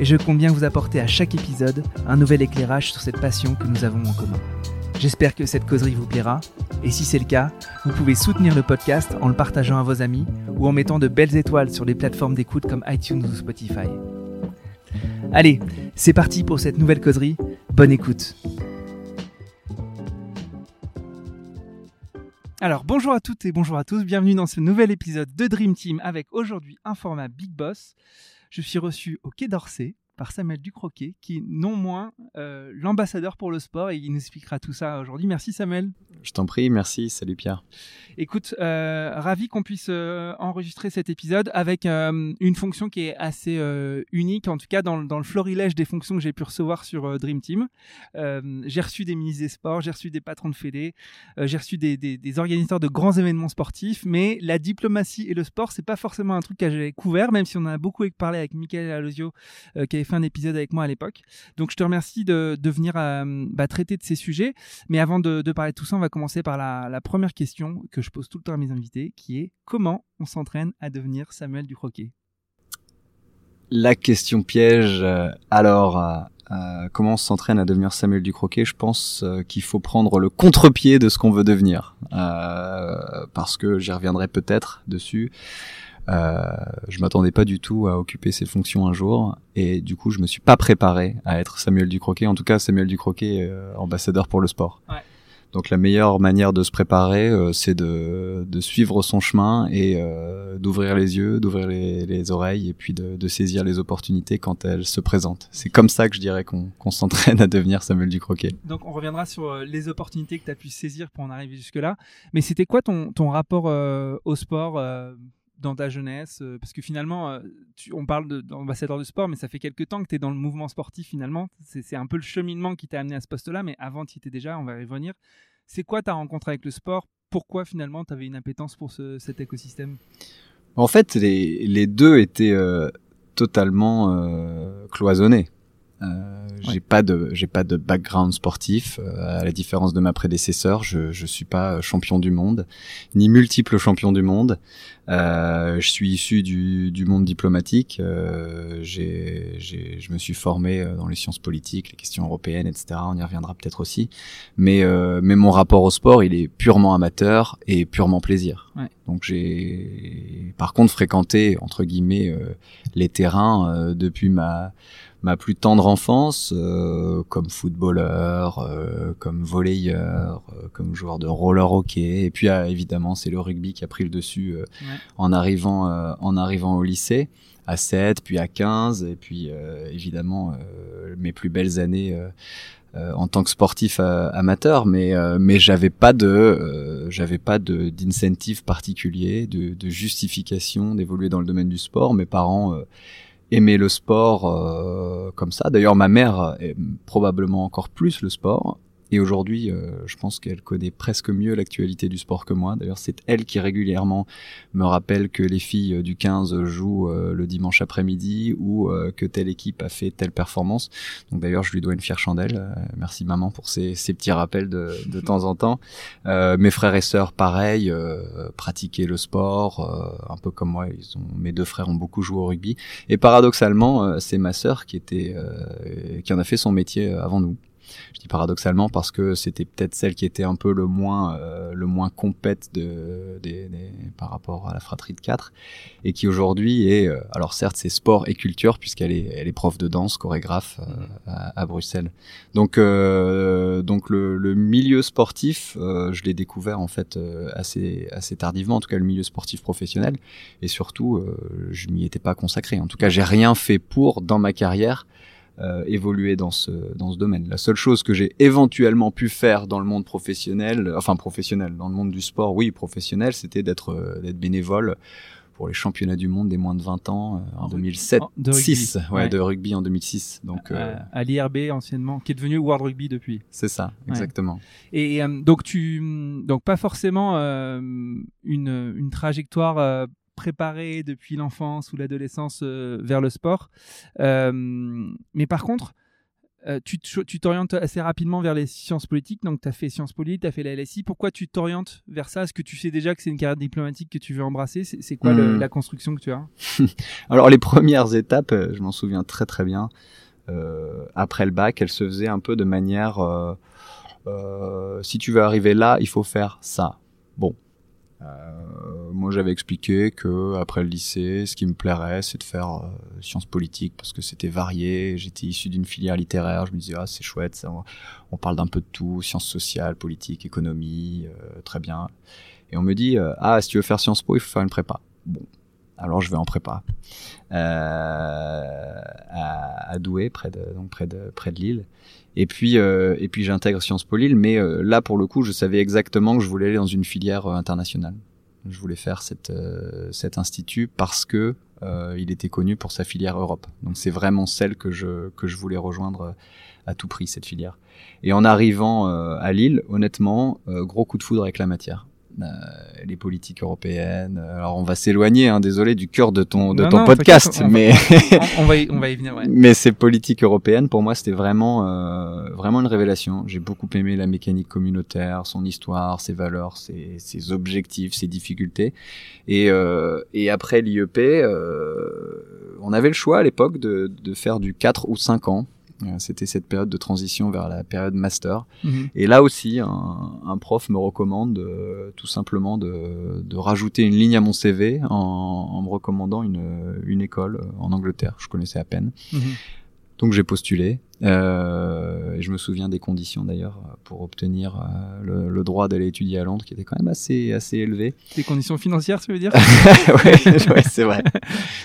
et je compte vous apporter à chaque épisode un nouvel éclairage sur cette passion que nous avons en commun. J'espère que cette causerie vous plaira, et si c'est le cas, vous pouvez soutenir le podcast en le partageant à vos amis ou en mettant de belles étoiles sur les plateformes d'écoute comme iTunes ou Spotify. Allez, c'est parti pour cette nouvelle causerie, bonne écoute Alors bonjour à toutes et bonjour à tous, bienvenue dans ce nouvel épisode de Dream Team avec aujourd'hui un format Big Boss. Je suis reçu au Quai d'Orsay par Samuel Ducroquet, qui est non moins euh, l'ambassadeur pour le sport, et il nous expliquera tout ça aujourd'hui. Merci Samuel. Je t'en prie, merci, salut Pierre. Écoute, euh, ravi qu'on puisse euh, enregistrer cet épisode avec une fonction qui est assez unique, en tout cas dans, dans, le florilège des fonctions que j'ai pu recevoir sur Dream Team. j'ai reçu des ministres des sports, j'ai reçu des patrons de fédé, j'ai reçu des, des, des, organisateurs de grands événements sportifs, mais la diplomatie et le sport, c'est pas forcément un truc que j'ai couvert, même si on a beaucoup parlé avec Michael Alosio, qui fait un épisode avec moi à l'époque. Donc je te remercie de, venir euh, bah, traiter de ces sujets. Mais avant de, parler de tout ça, on va commencer par la, première question que je pose tout le temps à mes invités, qui est comment on s'entraîne à devenir Samuel du croquet La question piège. Euh, alors, euh, comment on s'entraîne à devenir Samuel du croquet Je pense qu'il faut prendre le contre-pied de ce qu'on veut devenir, parce que j'y reviendrai peut-être dessus. Euh, je m'attendais pas du tout à occuper ces fonctions un jour et du coup je me suis pas préparé à être Samuel Ducroquet. En tout cas Samuel Ducroquet, euh, ambassadeur pour le sport. Ouais. Donc la meilleure manière de se préparer, euh, c'est de, de, suivre son chemin et euh, d'ouvrir les yeux, d'ouvrir les, les, oreilles et puis de, de, saisir les opportunités quand elles se présentent. C'est comme ça que je dirais qu'on s'entraîne à devenir Samuel Ducroquet. Donc on reviendra sur euh, les opportunités que tu as pu saisir pour en arriver jusque-là. Mais c'était quoi ton, ton rapport au sport dans ta jeunesse euh, Parce que finalement, euh, on parle d'ambassadeur de, sport, mais ça fait quelques temps que tu es dans le mouvement sportif finalement. C'est un peu le cheminement qui t'a amené à ce poste-là, mais avant, tu étais déjà, on va y revenir. C'est quoi ta rencontre avec le sport? Pourquoi finalement tu avais une appétence pour cet écosystème? En fait, les, les deux étaient euh, totalement cloisonnés. Euh, j'ai pas de j'ai pas de background sportif euh, à la différence de ma prédécesseur je je suis pas champion du monde ni multiple champion du monde. Euh, je suis issu du, du monde diplomatique euh, j'ai j'ai je me suis formé euh, dans les sciences politiques les questions européennes etc on y reviendra peut-être aussi. Mais mais mon rapport au sport il est purement amateur et purement plaisir. Ouais. donc j'ai par contre fréquenté entre guillemets les terrains depuis ma ma plus tendre enfance, euh, comme footballeur, euh, comme volleyeur, euh, comme joueur de roller hockey. Et puis ah, évidemment, c'est le rugby qui a pris le dessus en arrivant en arrivant au lycée à 7, puis à 15, et puis évidemment mes plus belles années. en tant que sportif amateur, mais mais j'avais pas de j'avais pas de d'incentive particulier, de, de justification d'évoluer dans le domaine du sport. Mes parents aimer le sport euh, comme ça. D'ailleurs, ma mère aime probablement encore plus le sport. Et aujourd'hui, euh, je pense qu'elle connaît presque mieux l'actualité du sport que moi. D'ailleurs, c'est elle qui régulièrement me rappelle que les filles du 15 jouent euh, le dimanche après-midi ou euh, que telle équipe a fait telle performance. Donc d'ailleurs, je lui dois une fière chandelle. merci maman pour ces, ces petits rappels de, de, temps en temps. mes frères et sœurs, pareil, pratiquaient le sport, un peu comme moi. Ils ont, mes deux frères ont beaucoup joué au rugby. Et paradoxalement, c'est ma sœur qui était, qui en a fait son métier avant nous. Je dis paradoxalement parce que c'était peut-être celle qui était un peu le moins euh, le moins compète de, par rapport à la fratrie de 4 et qui aujourd'hui est euh, alors certes c'est sport et culture puisqu'elle est elle est prof de danse chorégraphe euh, à, Bruxelles. Donc donc le, le, milieu sportif je l'ai découvert en fait assez assez tardivement en tout cas le milieu sportif professionnel et surtout je m'y étais pas consacré. En tout cas j'ai rien fait pour dans ma carrière euh, évoluer dans ce dans ce domaine. La seule chose que j'ai éventuellement pu faire dans le monde professionnel, enfin professionnel, dans le monde du sport, oui professionnel, c'était d'être euh, d'être bénévole pour les championnats du monde des moins de 20 ans euh, en, 2007, de 6, ouais, de rugby en 2006. Donc à l'IRB anciennement, qui est devenu World Rugby depuis. C'est ça, exactement. Et donc tu, donc pas forcément une, une trajectoire préparée depuis l'enfance ou l'adolescence vers le sport, mais par contre euh, tu t'orientes assez rapidement vers les sciences politiques, donc tu as fait Sciences Politiques, tu as fait la LSI. Pourquoi tu t'orientes vers ça? Est-ce que tu sais déjà que c'est une carrière diplomatique que tu veux embrasser? C'est quoi hmm. la construction que tu as? Alors les premières étapes, euh, je m'en souviens très très bien, euh, après le bac, elles se faisaient un peu de manière, euh, si tu veux arriver là, il faut faire ça. Bon, euh, moi, j'avais expliqué que après le lycée, ce qui me plairait, c'est de faire euh, sciences politiques parce que c'était varié. J'étais issu d'une filière littéraire. Je me disais, ah, c'est chouette, on parle d'un peu de tout, sciences sociales, politique, économie, euh, très bien. Et on me dit, ah, si tu veux faire Sciences Po, il faut faire une prépa. Bon, alors je vais en prépa euh, à, à, Douai, près de donc près de près de Lille. Et puis euh, et puis j'intègre Sciences Po Lille, mais euh, là pour le coup, je savais exactement que je voulais aller dans une filière euh, internationale. Je voulais faire cette cet institut parce que il était connu pour sa filière Europe. Donc c'est vraiment celle que je que je voulais rejoindre à tout prix cette filière. Et en arrivant à Lille, honnêtement, gros coup de foudre avec la matière. Euh, les politiques européennes. Alors on va s'éloigner, hein, désolé, du cœur de ton de ton podcast, mais on, va y, on va y venir. Ouais. Mais ces politiques européennes, pour moi, c'était vraiment euh, vraiment une révélation. J'ai beaucoup aimé la mécanique communautaire, son histoire, ses valeurs, ses, ses objectifs, ses difficultés. Et euh, et après l'IEP, euh, on avait le choix à l'époque de de faire du 4 ou 5 ans. Euh, c'était cette période de transition vers la période master. Mhm. Et là aussi, un, prof me recommande euh, tout simplement de, de, rajouter une ligne à mon CV en, en me recommandant une, une, école en Angleterre. Je connaissais à peine. Mhm. Donc j'ai postulé. Euh, et je me souviens des conditions d'ailleurs pour obtenir euh, le, le, droit d'aller étudier à Londres, qui était quand même assez assez élevé. Des conditions financières, tu veux dire? Oui, c'est vrai.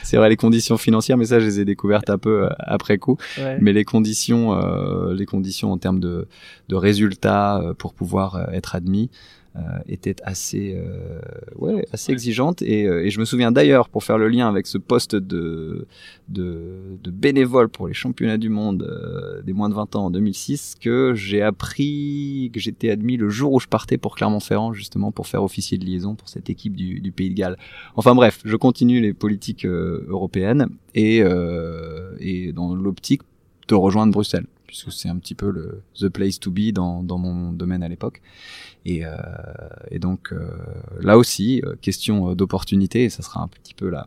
c'est vrai les conditions financières, mais ça je les ai découvertes un peu euh, après coup. Mais les conditions, euh, les conditions en termes de, de résultats pour pouvoir être admis, euh, était assez, euh, ouais, assez exigeante. Et, euh, et, je me souviens d'ailleurs, pour faire le lien avec ce poste de, de, de bénévole pour les championnats du monde des moins de 20 ans en 2006, que j'ai appris que j'étais admis le jour où je partais pour Clermont-Ferrand, justement pour faire officier de liaison pour cette équipe du, du Pays de Galles. Enfin bref, je continue les politiques européennes et, et dans l'optique de rejoindre Bruxelles puisque c'est un petit peu le the place to be dans, dans mon domaine à l'époque. Et, euh, et donc euh, là aussi, euh, question d'opportunité, et ça sera un petit peu la,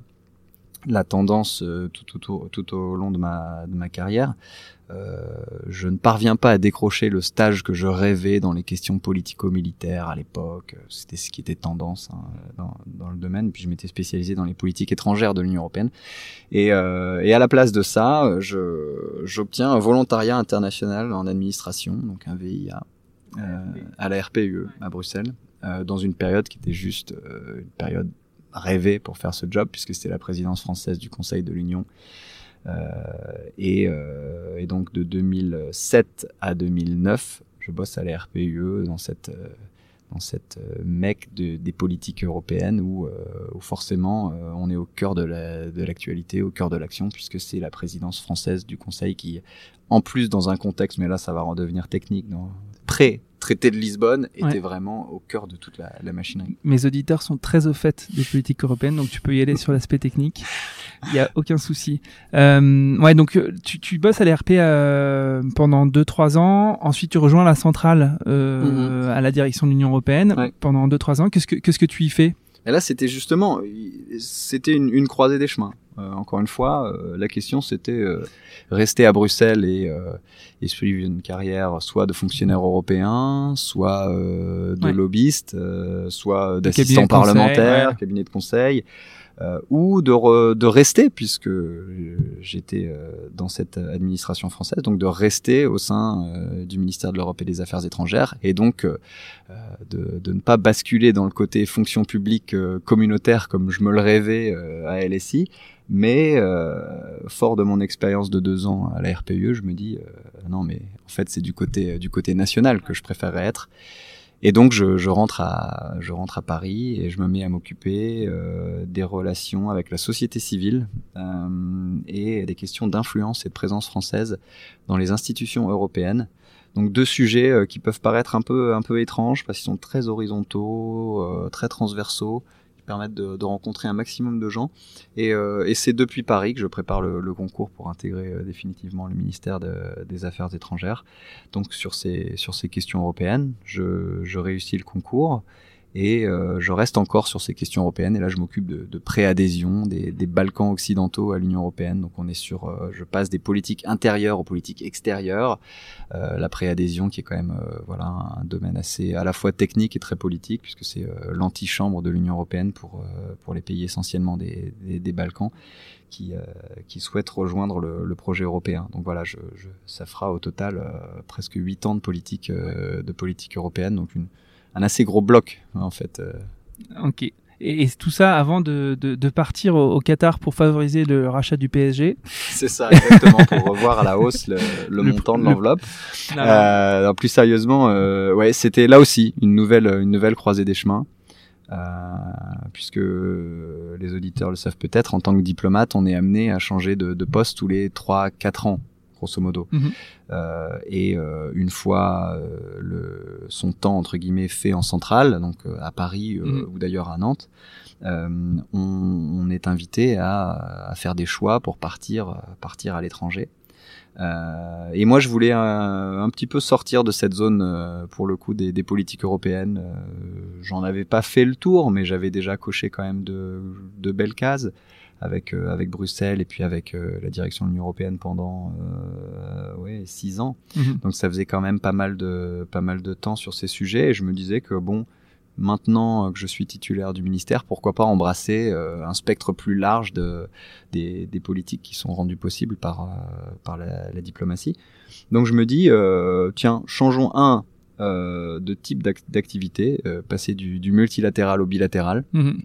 la tendance tout, tout, tout, au long de ma, de ma carrière. Euh, je ne parviens pas à décrocher le stage que je rêvais dans les questions politico-militaires à l'époque. C'était ce qui était tendance hein, dans, dans, le domaine. Puis je m'étais spécialisé dans les politiques étrangères de l'Union européenne. Et, euh, et, à la place de ça, j'obtiens un volontariat international en administration, donc un VIA, euh, à la RPUE à Bruxelles, euh, dans une période qui était juste euh, une période rêvée pour faire ce job, puisque c'était la présidence française du Conseil de l'Union. Euh, et, euh, et, donc de 2007 à 2009, je bosse à la RPUE dans cette dans cette mec de, des politiques européennes où, forcément on est au cœur de l'actualité, la, de au cœur de l'action, puisque c'est la présidence française du Conseil qui, en plus dans un contexte, mais là ça va redevenir technique, dans, pré-traité de Lisbonne était vraiment au cœur de toute la, la, machinerie. Mes auditeurs sont très au fait des politiques européennes, donc tu peux y aller sur l'aspect technique. Il y a aucun souci. Euh, ouais, donc euh, tu, tu bosses à l'ERP euh, pendant 2-3 ans. Ensuite, tu rejoins la centrale euh, mm-hmm. à la direction de l'Union européenne pendant 2-3 ans. Qu'est-ce que qu'est-ce que tu y fais? Et là, c'était justement, c'était une, une, croisée des chemins. Euh, encore une fois, euh, la question c'était euh, rester à Bruxelles et, et, suivre une carrière soit de fonctionnaire européen, soit de lobbyiste, soit d'assistant parlementaire, cabinet de conseil. Euh, ou de, de rester, puisque j'étais euh, dans cette administration française, donc de rester au sein euh, du ministère de l'Europe et des Affaires étrangères, et donc de, de, ne pas basculer dans le côté fonction publique communautaire comme je me le rêvais à LSI, mais fort de mon expérience de deux ans à la RPE, je me dis non mais en fait c'est du côté du côté national que je préférerais être. Et donc je, rentre à je rentre à Paris et je me mets à m'occuper euh, des relations avec la société civile euh, et des questions d'influence et de présence française dans les institutions européennes. Donc deux sujets euh, qui peuvent paraître un peu un peu étranges parce qu'ils sont très horizontaux, euh, très transversaux permettre de, rencontrer un maximum de gens. Et, euh, et c'est depuis Paris que je prépare le, concours pour intégrer euh, définitivement le ministère de, des Affaires étrangères. Donc sur ces, sur ces questions européennes, je réussis le concours et euh, je reste encore sur ces questions européennes. Et là je m'occupe de, de préadhésion des, des, Balkans occidentaux à l'Union européenne. Donc on est sur euh, je passe des politiques intérieures aux politiques extérieures. Euh, la préadhésion qui est quand même euh, voilà un domaine assez à la fois technique et très politique puisque c'est euh, l'antichambre de l'Union européenne pour pour les pays essentiellement des, des, des Balkans qui, qui souhaitent rejoindre le, le, projet européen. Donc voilà je, je, ça fera au total presque huit ans de politique de politique européenne. Donc une un assez gros bloc en fait. euh. Ok. Et, et tout ça avant de, de, de partir au, au, Qatar pour favoriser le rachat du PSG. C'est ça, exactement, pour revoir à la hausse le, le, le montant de l'enveloppe. Euh, plus sérieusement, euh, ouais, c'était là aussi une nouvelle, une nouvelle croisée des chemins. Euh, puisque les auditeurs le savent peut-être, en tant que diplomate, on est amené à changer de, de poste tous les 3-4 ans grosso modo. Mm -hmm. euh, et euh, une fois euh, le, son temps entre guillemets fait en centrale, donc à Paris mm -hmm. ou d'ailleurs à Nantes, on, on, est invité à, à, faire des choix pour partir partir à l'étranger. Euh, et moi, je voulais un, un, petit peu sortir de cette zone, euh, pour le coup, des, des politiques européennes. Euh, J'en avais pas fait le tour, mais j'avais déjà coché quand même de, de belles cases avec euh, avec Bruxelles et puis avec euh, la direction de l'Union européenne pendant euh, ouais six ans. Mm -hmm. Donc ça faisait quand même pas mal de pas mal de temps sur ces sujets et je me disais que bon maintenant que je suis titulaire du ministère, pourquoi pas embrasser euh, un spectre plus large de, des, des, politiques qui sont rendues possibles par, euh, par la, la, diplomatie. Donc je me dis, euh, tiens, changeons un de type d'activité, passer du, du, multilatéral au bilatéral. Mm -hmm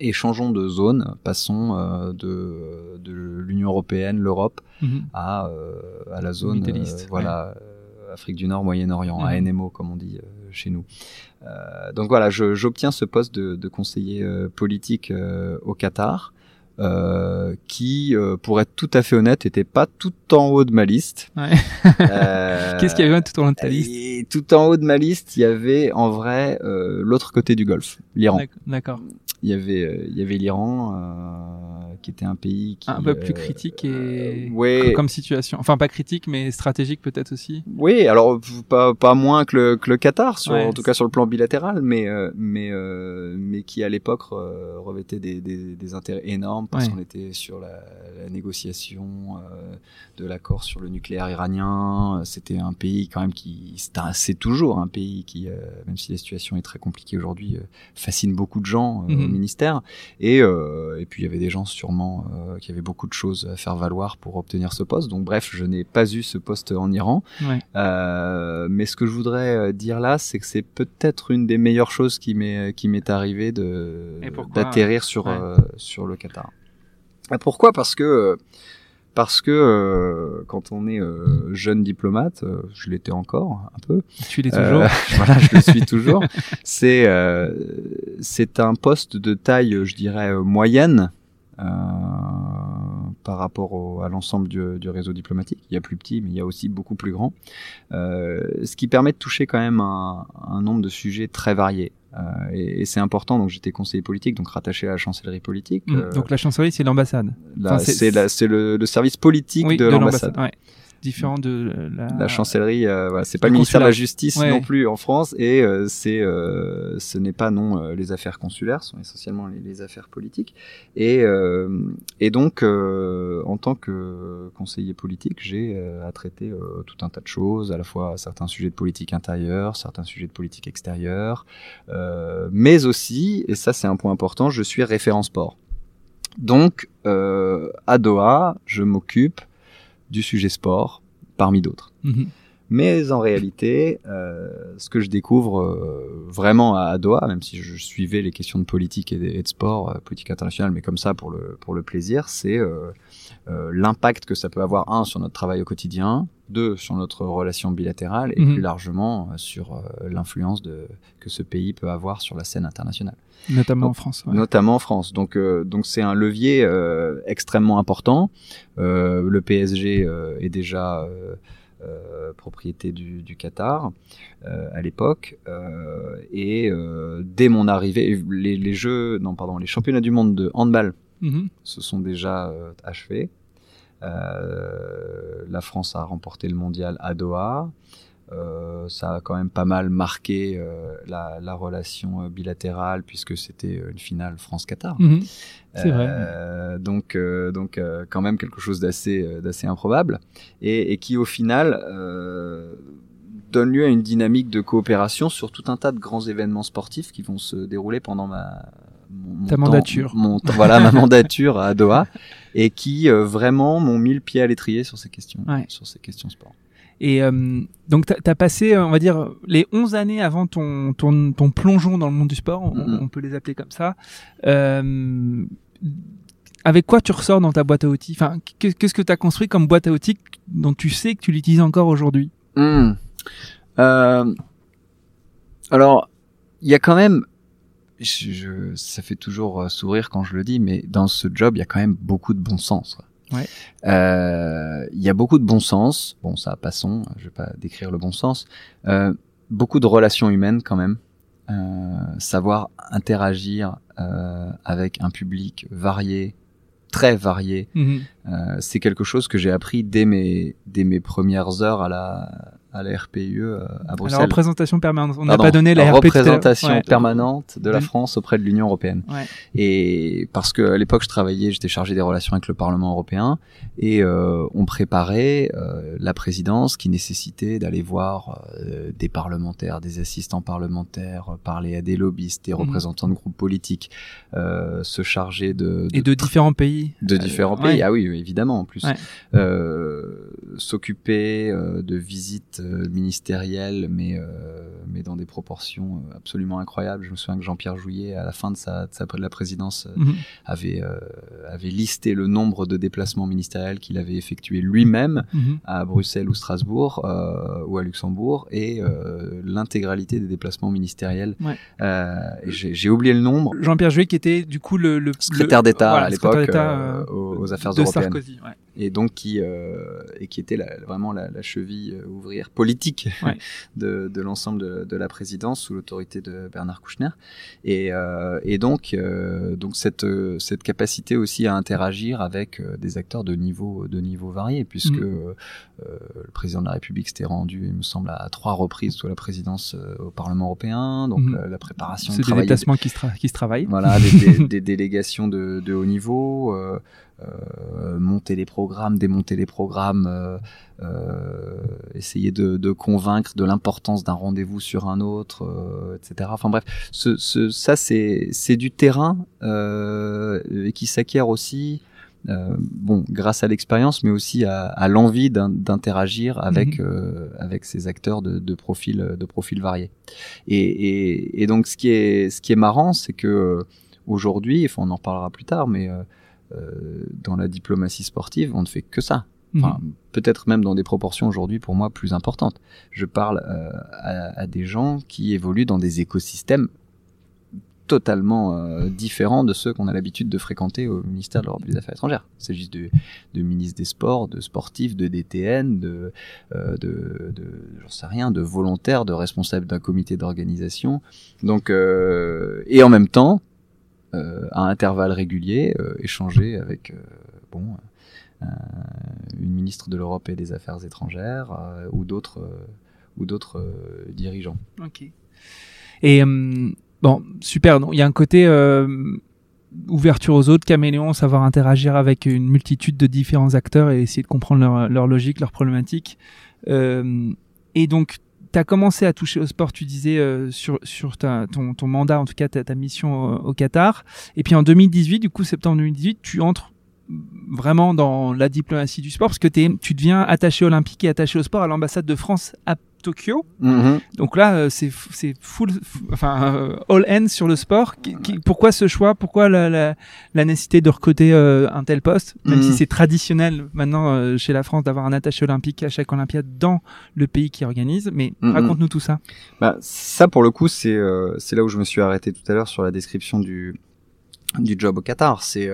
et changeons de zone, passons euh, de, de l'Union européenne, l'Europe, mm -hmm. à, euh, à la zone, euh, voilà, ouais. Afrique du Nord, Moyen-Orient, mm -hmm. ANMO comme on dit chez nous. donc voilà, j'obtiens ce poste de, de conseiller politique au Qatar. Euh, qui, euh, pour être tout à fait honnête, était pas tout en haut de ma liste. Ouais. euh, Qu'est-ce qu'il y avait tout en haut de ta liste? Et Tout en haut de ma liste, il y avait en vrai l'autre côté du Golfe, l'Iran. D'accord il y avait il y avait l'Iran euh, qui était un pays qui un peu plus euh, critique et ouais. comme, situation enfin pas critique mais stratégique peut-être aussi oui alors pas, pas moins que le, que le Qatar sur, ouais, en tout cas sur le plan bilatéral mais euh, mais mais qui à l'époque revêtait des, des, des, intérêts énormes parce ouais. qu'on était sur la, la négociation de l'accord sur le nucléaire iranien c'était un pays quand même qui c'est toujours un pays qui même si la situation est très compliquée aujourd'hui fascine beaucoup de gens mm -hmm au ministère. Et, euh, et puis il y avait des gens sûrement euh, qui avaient beaucoup de choses à faire valoir pour obtenir ce poste. Donc bref, je n'ai pas eu ce poste en Iran. Ouais. Euh, mais ce que je voudrais dire là, c'est que c'est peut-être une des meilleures choses qui m'est qui m'est arrivé de d'atterrir sur ouais. sur le Qatar. Pourquoi? Parce que parce que euh, quand on est euh, jeune diplomate, euh, je l'étais encore un peu. Tu l'es toujours. voilà, je le suis toujours. C'est c'est un poste de taille, je dirais moyenne par rapport au, à l'ensemble du, du, réseau diplomatique. Il y a plus petit, mais il y a aussi beaucoup plus grand. ce qui permet de toucher quand même un, un nombre de sujets très variés. Euh, et, et c'est important. Donc j'étais conseiller politique, donc rattaché à la chancellerie politique. Mmh, euh, donc la chancellerie, c'est l'ambassade. Enfin, c'est le, le, service politique oui, de, de l'ambassade. Ouais différent de la, la chancellerie. Euh, voilà, c'est pas le, ministère de la Justice ouais. non plus en France et euh, c'est euh, ce n'est pas non euh, les affaires consulaires, ce sont essentiellement les, les affaires politiques. Et et donc en tant que conseiller politique, j'ai à traiter tout un tas de choses, à la fois certains sujets de politique intérieure, certains sujets de politique extérieure, mais aussi et ça c'est un point important, je suis référent sport. Donc à Doha, je m'occupe du sujet sport parmi d'autres. Mmh. Mais en réalité, euh, ce que je découvre euh, vraiment à Doha, même si je suivais les questions de politique et de, sport, euh, politique internationale, mais comme ça pour le, pour le plaisir, c'est l'impact que ça peut avoir, un, sur notre travail au quotidien, deux, sur notre relation bilatérale, et Mhm. plus largement euh, sur euh, l'influence que ce pays peut avoir sur la scène internationale Notamment Donc, en France. ouais. notamment en France. Donc, euh, donc c'est un levier euh, extrêmement important. Euh, le PSG est déjà propriété du, du Qatar à l'époque, et dès mon arrivée, les, les jeux, non pardon, les championnats du monde de handball Mhm. se sont déjà achevés. Euh, la France a remporté le mondial à Doha. Euh, ça a quand même pas mal marqué euh, la, la relation bilatérale puisque c'était une finale France-Qatar. Mhm. C'est Euh, donc, donc quand même quelque chose d'assez, d'assez improbable et, et qui au final donne lieu à une dynamique de coopération sur tout un tas de grands événements sportifs qui vont se dérouler pendant ma mon, Ta temps- mandature. mon voilà ma mandature à Doha et qui euh, vraiment m'ont mis le pied à l'étrier sur ces questions, Ouais. sur ces questions sport. Et euh, donc, tu as passé, euh, on va dire, les 11 années avant ton, ton, ton plongeon dans le monde du sport, on, Mhm. on peut les appeler comme ça. Euh, avec quoi tu ressors dans ta boîte à outils? Enfin, qu'est- qu'est-ce que tu as construit comme boîte à outils dont tu sais que tu l'utilises encore aujourd'hui? Hmm. Euh, alors, il y a quand même, je, je- ça fait toujours euh, sourire quand je le dis, mais dans ce job, il y a quand même beaucoup de bon sens. quoi. Ouais. Euh, Il y a beaucoup de bon sens. Bon, ça, passons. Je vais pas décrire le bon sens. Euh, beaucoup de relations humaines quand même. Euh, savoir interagir euh, avec un public varié, très varié, Mhm. euh, c'est quelque chose que j'ai appris dès mes, dès mes premières heures à la, à la RPUE euh, à La Bruxelles. représentation permanente. On n'a pas donné la, l'heure. représentation Ouais. permanente de la Mhm. France auprès de l'Union européenne. Ouais. Et parce que à l'époque je travaillais, j'étais chargé des relations avec le Parlement européen et euh, on préparait euh, la présidence qui nécessitait d'aller voir euh, des parlementaires, des assistants parlementaires, parler à des lobbyistes, des Mhm. représentants de groupes politiques, se charger de, Et de différents pays. de différents ouais. pays. Ah oui, évidemment, en plus. S'occuper de visites euh, ministérielles, mais, euh, mais dans des proportions euh, absolument incroyables. Je me souviens que Jean-Pierre Jouyet, à la fin de, sa, de, sa, de la présidence, Mhm. avait, avait listé le nombre de déplacements ministériels qu'il avait effectués lui-même Mhm. à Bruxelles ou Strasbourg ou à Luxembourg et l'intégralité des déplacements ministériels. Ouais. J'ai oublié le nombre. Jean-Pierre Jouet qui était du coup le, le Secrétaire d'État voilà, à l'époque d'État, euh, aux, aux affaires de européennes Sarkozy. Ouais. et donc qui euh, et qui était la- vraiment la, la cheville euh, politique Ouais. de, de l'ensemble de, de la présidence sous l'autorité de Bernard Kouchner et, euh, et donc euh, donc cette euh, cette capacité aussi à interagir avec des acteurs de niveau de niveau variés puisque euh, euh, le président de la République s'était rendu il me semble à trois reprises sous la présidence au Parlement européen donc Mhm. la, la préparation C'est des déplacements qui se, qui se travaillent. voilà, des, des- des délégations de, de haut niveau, euh, monter les programmes, démonter les programmes, euh, euh, essayer de, de convaincre de l'importance d'un rendez-vous sur un autre, etc. Enfin bref, ce, ce, ça c'est c'est du terrain et qui s'acquiert aussi. bon, grâce à l'expérience, mais aussi à, à l'envie d'in- d'interagir avec Mhm. avec ces acteurs de, de profils de profils variés. Et, et, et donc ce qui est ce qui est marrant, c'est que aujourd'hui, enfin on en reparlera plus tard, mais dans la diplomatie sportive, on ne fait que ça. Enfin, Mhm. peut-être même dans des proportions aujourd'hui pour moi plus importantes. Je parle euh, à, à des gens qui évoluent dans des écosystèmes totalement euh, différents de ceux qu'on a l'habitude de fréquenter au ministère de l'Europe et des Affaires étrangères. Il s'agit de, de ministres des Sports, de sportifs, de DTN, de, euh, de, de j'en sais rien, de volontaires, de responsables d'un comité d'organisation. Donc, euh, et en même temps, euh, à intervalles réguliers, euh, échanger avec euh, bon euh, une ministre de l'Europe et des Affaires étrangères euh, ou d'autres euh, ou d'autres euh, dirigeants. Ok. Et euh, bon, super. Il y a un côté euh, ouverture aux autres, caméléon, savoir interagir avec une multitude de différents acteurs et essayer de comprendre leur, leur logique, leurs problématiques. Euh, et donc, tu as commencé à toucher au sport, tu disais, euh, sur, sur ta, ton, ton mandat, en tout cas ta, ta mission au, au Qatar. Et puis en 2018, du coup, septembre 2018, tu entres vraiment dans la diplomatie du sport parce que es, tu deviens attaché olympique et attaché au sport à l'ambassade de France à Tokyo. Mhm. Donc là, euh, c'est full, enfin euh, all end sur le sport. pourquoi ce choix? Pourquoi la, la, la, nécessité de recruter euh, un tel poste, même si mhm. c'est traditionnel maintenant chez la France d'avoir un attaché olympique à chaque Olympiade dans le pays qui organise. Mais mhm. raconte-nous tout ça. Bah, ça pour le coup, c'est c'est là où je me suis arrêté tout à l'heure sur la description du du job au Qatar. C'est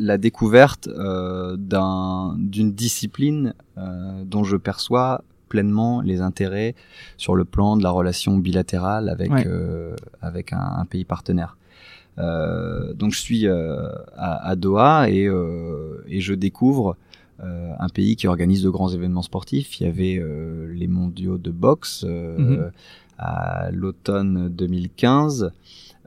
la découverte euh, d'une discipline euh, dont je perçois pleinement les intérêts sur le plan de la relation bilatérale avec euh, avec un, un, pays partenaire. Donc je suis à, à, Doha et, et je découvre un pays qui organise de grands événements sportifs. Il y avait les mondiaux de boxe mhm. à l'automne 2015.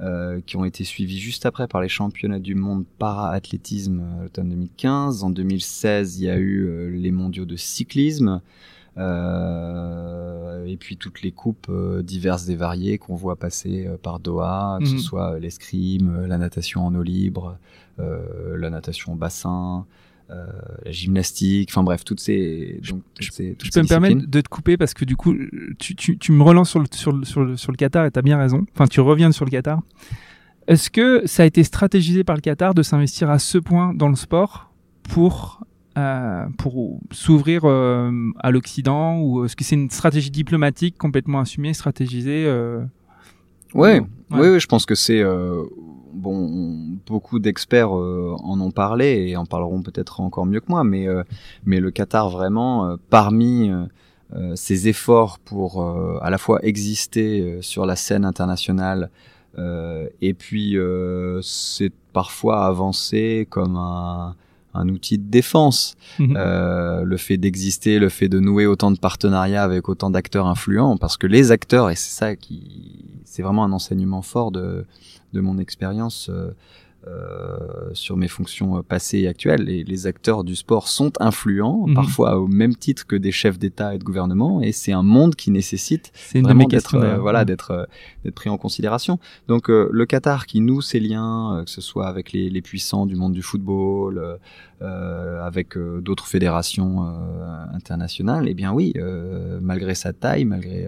Euh, qui ont été suivis juste après par les championnats du monde para-athlétisme euh, l'automne 2015. En 2016, il y a eu euh, les mondiaux de cyclisme. Euh, et puis toutes les coupes diverses et variées qu'on voit passer par Doha, que ce mhm. soit l'escrime, la natation en eau libre, la natation au bassin, euh, la gymnastique, enfin bref, toutes ces. Donc, je, peux me permettre de te couper parce que du coup, tu, tu, tu me relances sur le, sur le, sur le, sur le Qatar et tu as bien raison. Enfin, tu reviens sur le Qatar. Est-ce que ça a été stratégisé par le Qatar de s'investir à ce point dans le sport pour euh, pour s'ouvrir euh, à l'Occident ou est-ce que c'est une stratégie diplomatique complètement assumée, stratégisée ouais, ouais, oui, je pense que c'est bon, beaucoup d'experts euh, en ont parlé et en parleront peut-être encore mieux que moi, mais, euh, mais le Qatar vraiment, euh, parmi ses efforts pour à la fois exister sur la scène internationale et puis c'est parfois avancé comme un, un outil de défense. Mhm. Euh, le fait d'exister, le fait de nouer autant de partenariats avec autant d'acteurs influents, parce que les acteurs, et c'est ça qui, c'est vraiment un enseignement fort de, de mon expérience euh, sur mes fonctions euh, passées et actuelles. Et les acteurs du sport sont influents, mhm. parfois au même titre que des chefs d'État et de gouvernement, et c'est un monde qui nécessite vraiment d'être voilà d'être d'être pris en considération. Donc le Qatar qui noue ses liens, que ce soit avec les, les puissants du monde du football, euh, avec euh, d'autres fédérations euh, internationales, eh bien oui, malgré sa taille, malgré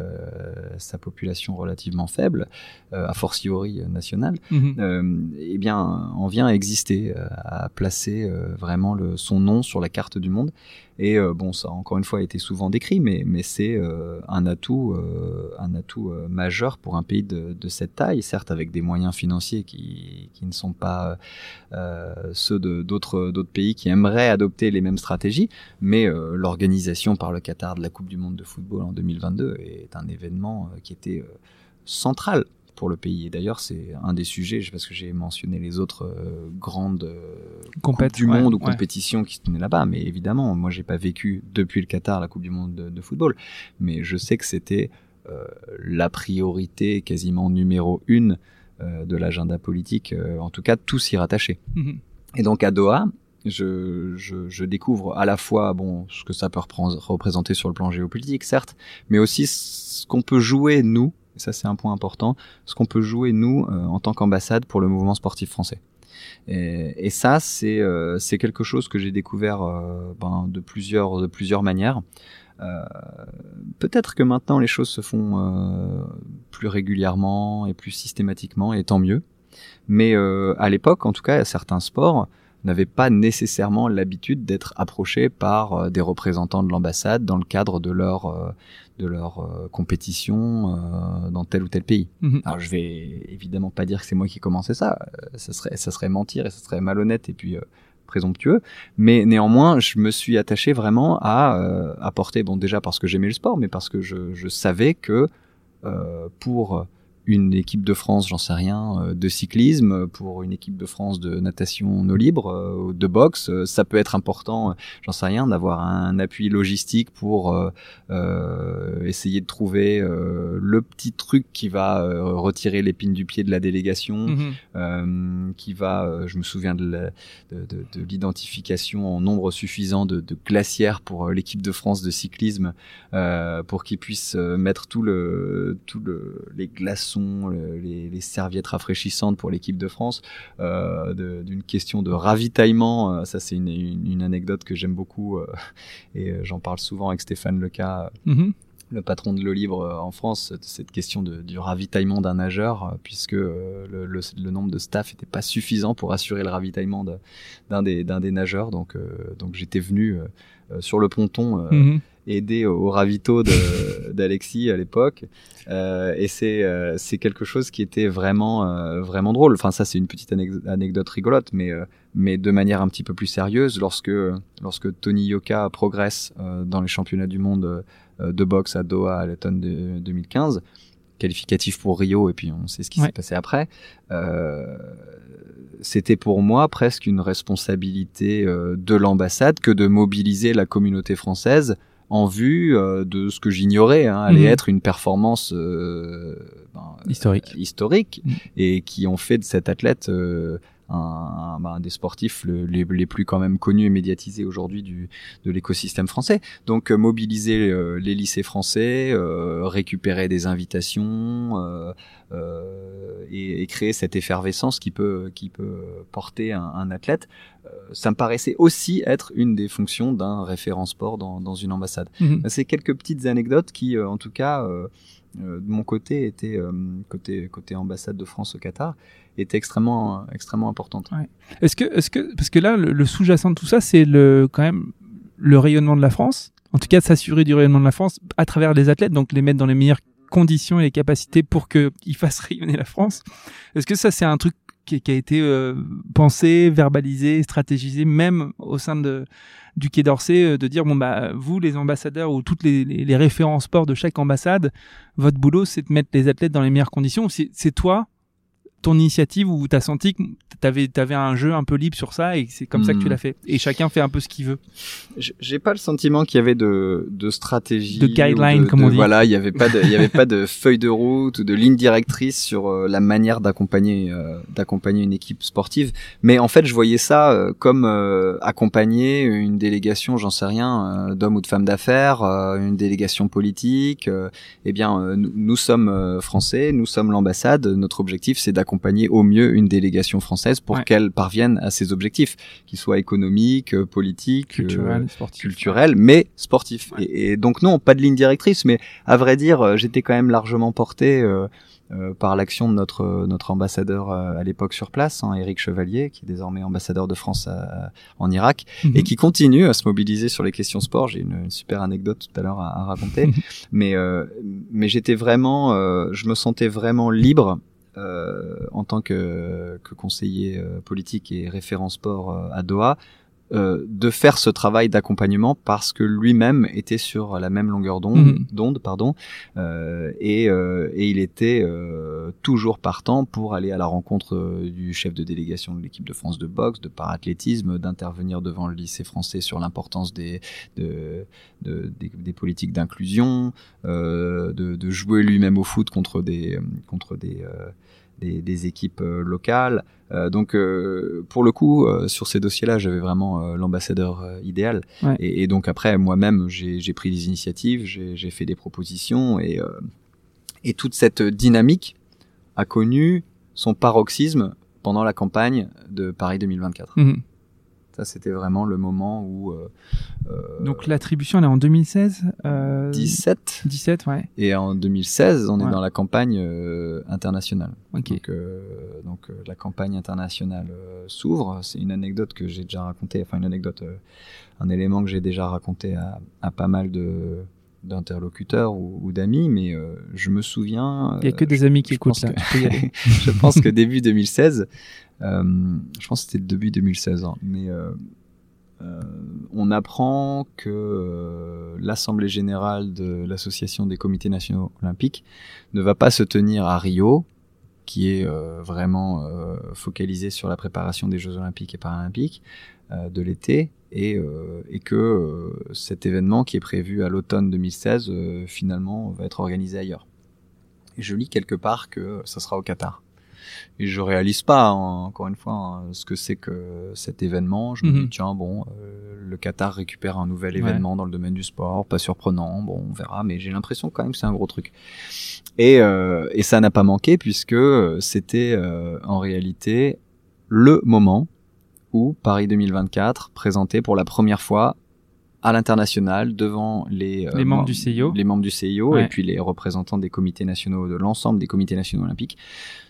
sa population relativement faible, a fortiori nationale, mhm. eh bien on vient à exister, à placer vraiment le, son nom sur la carte du monde. Et euh, bon, ça encore une fois a été souvent décrit, mais, c'est euh, un atout, euh, un atout majeur pour un pays de, cette taille, certes avec des moyens financiers qui, qui ne sont pas ceux d'autres pays qui aimeraient adopter les mêmes stratégies, mais l'organisation par le Qatar de la Coupe du Monde de football en 2022 est un événement qui était central pour le pays. Et d'ailleurs, c'est un des sujets, parce que j'ai mentionné les autres euh, grandes euh, du monde ou compétitions qui se tenaient là-bas. Mais évidemment, moi, j'ai pas vécu depuis le Qatar la Coupe du monde de, football, mais je sais que c'était euh, la priorité quasiment numéro une de l'agenda politique. en tout cas, tout s'y rattachait. Mhm. Et donc à Doha, je, je, je, découvre à la fois bon ce que ça peut représenter sur le plan géopolitique, certes, mais aussi ce qu'on peut jouer nous et ça c'est un point important, ce qu'on peut jouer nous euh, en tant qu'ambassade pour le mouvement sportif français. Et, ça c'est euh, c'est quelque chose que j'ai découvert euh, ben, de plusieurs de plusieurs manières. Peut-être que maintenant les choses se font plus régulièrement et plus systématiquement, et tant mieux. Mais à l'époque, en tout cas, certains sports, n'avaient pas nécessairement l'habitude d'être approchés par euh, des représentants de l'ambassade dans le cadre de leur euh, de leur euh, compétition dans tel ou tel pays. Mhm. Alors je vais évidemment pas dire que c'est moi qui commençais ça, ça serait ça serait mentir et ça serait malhonnête et puis présomptueux, mais néanmoins je me suis attaché vraiment à apporter bon déjà parce que j'aimais le sport, mais parce que je, je savais que pour une équipe de France, j'en sais rien, euh, de cyclisme, pour une équipe de France de natation eau libre, euh, de boxe, euh, ça peut être important, j'en sais rien, d'avoir un appui logistique pour euh, essayer de trouver le petit truc qui va retirer l'épine du pied de la délégation, mhm. qui va, je me souviens de l'identification en nombre suffisant de, de glacières pour l'équipe de France de cyclisme, pour qu'ils puissent mettre tout le, tout le, les glaçons boissons, les, les, serviettes rafraîchissantes pour l'équipe de France, euh, d'une question de ravitaillement. ça, c'est une, une, anecdote que j'aime beaucoup et j'en parle souvent avec Stéphane Leca. Mm le patron de l'eau libre euh, en France, cette question de, du ravitaillement d'un nageur, euh, puisque euh, le, le, nombre de staff n'était pas suffisant pour assurer le ravitaillement d'un des, des, nageurs. Donc, donc j'étais venu sur le ponton mhm. Aider au, ravito d'Alexis à l'époque. et c'est c'est quelque chose qui était vraiment vraiment drôle. Enfin ça c'est une petite anecdote rigolote, mais mais de manière un petit peu plus sérieuse lorsque lorsque Tony Yoka progresse dans les championnats du monde euh, de boxe à Doha à l'automne de 2015 qualificatif pour Rio et puis on sait ce qui s'est passé après. Euh, c'était pour moi presque une responsabilité euh, de l'ambassade que de mobiliser la communauté française en vue euh, de ce que j'ignorais hein, allait mhm. être une performance ben, historique, historique mhm. et qui ont fait de cet athlète un, bah, un, des sportifs les, les, plus quand même connus et médiatisés aujourd'hui du de l'écosystème français. Donc euh, mobiliser euh, les lycées français, euh, récupérer des invitations et, et, créer cette effervescence qui peut qui peut porter un, un athlète. ça me paraissait aussi être une des fonctions d'un référent sport dans, dans une ambassade. Mhm. C'est quelques petites anecdotes qui, en tout cas, de mon côté, étaient côté côté ambassade de France au Qatar était extrêmement extrêmement importante. Est-ce que est-ce que parce que là le, sous-jacent de tout ça c'est le quand même le rayonnement de la France. En tout cas, s'assurer du rayonnement de la France à travers les athlètes, donc les mettre dans les meilleures conditions et les capacités pour qu'ils fassent rayonner la France. Est-ce que ça c'est un truc qui, a été euh, pensé, verbalisé, stratégisé, même au sein de, du Quai d'Orsay, euh, de dire bon bah vous les ambassadeurs ou toutes les, les, les référents sport de chaque ambassade, votre boulot c'est de mettre les athlètes dans les meilleures conditions. C'est toi ton initiative où tu as senti que tu avais, avais, un jeu un peu libre sur ça et c'est comme ça que tu hmm. l'as fait. Et chacun fait un peu ce qu'il veut? J'ai pas le sentiment qu'il y avait de, de stratégie. De guideline, comme on dit. Voilà, il y avait pas de, il y avait pas de feuille de route ou de ligne directrice sur euh, la manière d'accompagner, euh, d'accompagner une équipe sportive. Mais en fait, je voyais ça euh, comme accompagner une délégation, j'en sais rien, d'hommes ou de femmes d'affaires, une délégation politique. eh bien, nous, nous sommes français, nous sommes l'ambassade. Notre objectif, c'est d'accompagner accompagner au mieux une délégation française pour qu'elle parvienne à ses objectifs, qu'ils soient économiques, euh, politiques, culturels, euh, culturels mais sportifs. Et, donc non, pas de ligne directrice, mais à vrai dire, euh, j'étais quand même largement porté par l'action de notre notre ambassadeur à l'époque sur place, hein, Éric Chevalier, qui est désormais ambassadeur de France en Irak et mhm. qui continue à se mobiliser sur les questions sport. J'ai une, super anecdote tout à l'heure à, raconter, mais mais j'étais vraiment, je me sentais vraiment libre en tant que, que conseiller euh, politique et référent sport euh, à Doha, euh, de faire ce travail d'accompagnement parce que lui-même était sur la même longueur d'onde, mhm. pardon, euh, et, euh, et, il était toujours partant pour aller à la rencontre du chef de délégation de l'équipe de France de boxe, de parathlétisme, d'intervenir devant le lycée français sur l'importance des, de, de, des, des, politiques d'inclusion, de, de, jouer lui-même au foot contre des contre des des, des, équipes locales. Euh, donc euh, pour le coup, euh, sur ces dossiers-là, j'avais vraiment l'ambassadeur idéal. Et, et, donc après, moi-même, j'ai pris des initiatives, j'ai fait des propositions et, et toute cette dynamique a connu son paroxysme pendant la campagne de Paris 2024. Ça, c'était vraiment le moment où. Euh, euh Donc l'attribution, elle est en 2016 euh, 17. 17, ouais. Et en 2016, on est dans la campagne euh, internationale. Donc, donc la campagne internationale s'ouvre. C'est une anecdote que j'ai déjà racontée, enfin une anecdote, un élément que j'ai déjà raconté à, à, pas mal de d'interlocuteurs ou, ou d'amis, mais je me souviens. Il y a que des amis qui écoutent ça. je pense que début 2016, euh, je pense que c'était début 2016, hein, mais euh, euh, on apprend que l'Assemblée générale de l'Association des comités nationaux olympiques ne va pas se tenir à Rio, qui est vraiment euh, focalisé sur la préparation des Jeux olympiques et paralympiques euh, de l'été, et, et, que cet événement qui est prévu à l'automne 2016 finalement va être organisé ailleurs. Et je lis quelque part que ça sera au Qatar. et je réalise pas hein, encore une fois hein, ce que c'est que cet événement. Je me Mhm. dis tiens bon, euh, le Qatar récupère un nouvel événement dans le domaine du sport, pas surprenant, bon on verra, mais j'ai l'impression quand même que c'est un gros truc. Et, euh, et ça n'a pas manqué puisque euh, c'était euh, en réalité le moment où Paris 2024 présentait pour la première fois à l'international devant les, euh, Les membres mem- du CIO. les membres du CIO Ouais. et puis les représentants des comités nationaux de l'ensemble des comités nationaux olympiques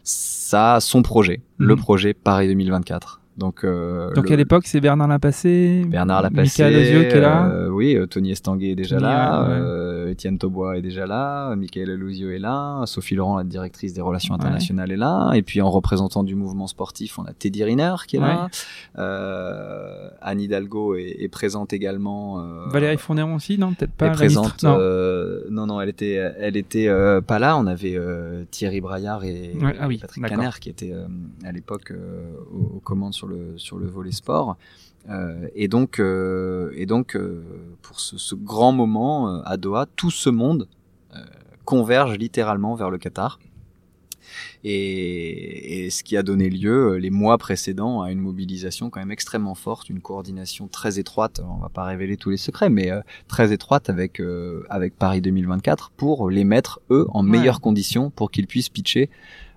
ça son projet le Mhm. projet Paris 2024 donc euh, Donc le- à l'époque, c'est Bernard Lapassé, Bernard Lapassé, Michael Ozio qui est là. euh, oui, euh, Tony Estanguet est déjà Tony, là, ouais, ouais. euh, Étienne Taubois est déjà là, Michael Alouzio est là, Sophie Laurent, la directrice des relations Ouais. internationales, est là, et puis en représentant du mouvement sportif, on a Teddy Riner qui est là, euh, Anne Hidalgo est, est présente également. euh, Valérie Fourneron aussi, non Peut-être pas. est présente. Non. euh, non, non, elle était, elle était euh, pas là. On avait euh, Thierry Braillard et, Ouais, ah oui, Patrick. Caner qui étaient euh, à l'époque euh, aux, aux commandes sur le sur le volet sport. Euh, et donc, euh, et donc, euh, pour ce, ce grand moment à Doha, tout ce monde converge littéralement vers le Qatar. Et, et ce qui a donné lieu les mois précédents à une mobilisation quand même extrêmement forte, une coordination très étroite. On va pas révéler tous les secrets, mais très étroite avec avec Paris 2024 pour les mettre eux en Ouais. meilleures conditions pour qu'ils puissent pitcher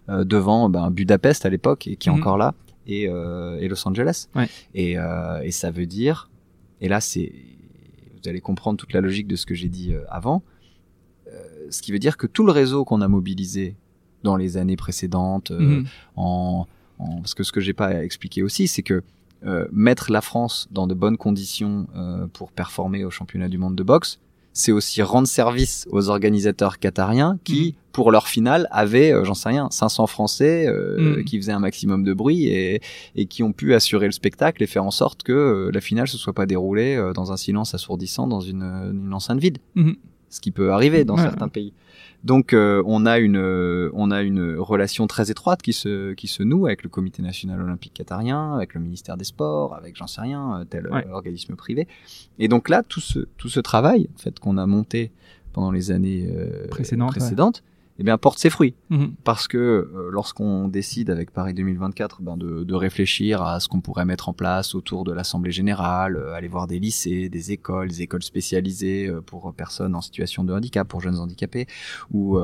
devant ben, Budapest à l'époque et qui est Mhm. encore là et, euh, et Los Angeles. Ouais. Et, euh, et ça veut dire, et là c'est, vous allez comprendre toute la logique de ce que j'ai dit euh, avant, ce qui veut dire que tout le réseau qu'on a mobilisé dans les années précédentes, Mhm. en, en- parce que ce que j'ai pas expliqué aussi, c'est que euh, mettre la France dans de bonnes conditions euh, pour performer au championnat du monde de boxe, c'est aussi rendre service aux organisateurs qatariens qui, pour leur finale, avaient, euh, j'en sais rien, 500 Français euh, Mhm. qui faisaient un maximum de bruit et, et qui ont pu assurer le spectacle et faire en sorte que euh, la finale se soit pas déroulée euh, dans un silence assourdissant dans une, une enceinte vide, Mhm. ce qui peut arriver dans Ouais. certains pays. Donc euh, on a une euh, on a une relation très étroite qui se qui se noue avec le Comité national olympique qatarien, avec le ministère des Sports, avec j'en sais rien euh, tel Ouais. organisme privé. Et donc là tout ce tout ce travail en fait qu'on a monté pendant les années euh, Précédentes, ouais. Eh bien porte ses fruits Mhm. parce que euh, lorsqu'on décide avec Paris 2024 ben, de, de réfléchir à ce qu'on pourrait mettre en place autour de l'Assemblée générale, euh, aller voir des lycées, des écoles, des écoles spécialisées euh, pour personnes en situation de handicap, pour jeunes handicapés, ou,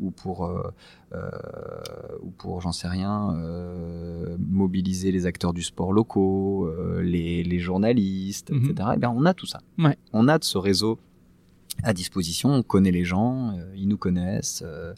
ou pour, ou pour j'en sais rien, mobiliser les acteurs du sport locaux, les, les journalistes, Mhm. etc. Eh bien, on a tout ça. Ouais. On a de ce réseau à disposition, on connaît les gens, euh, ils nous connaissent, euh,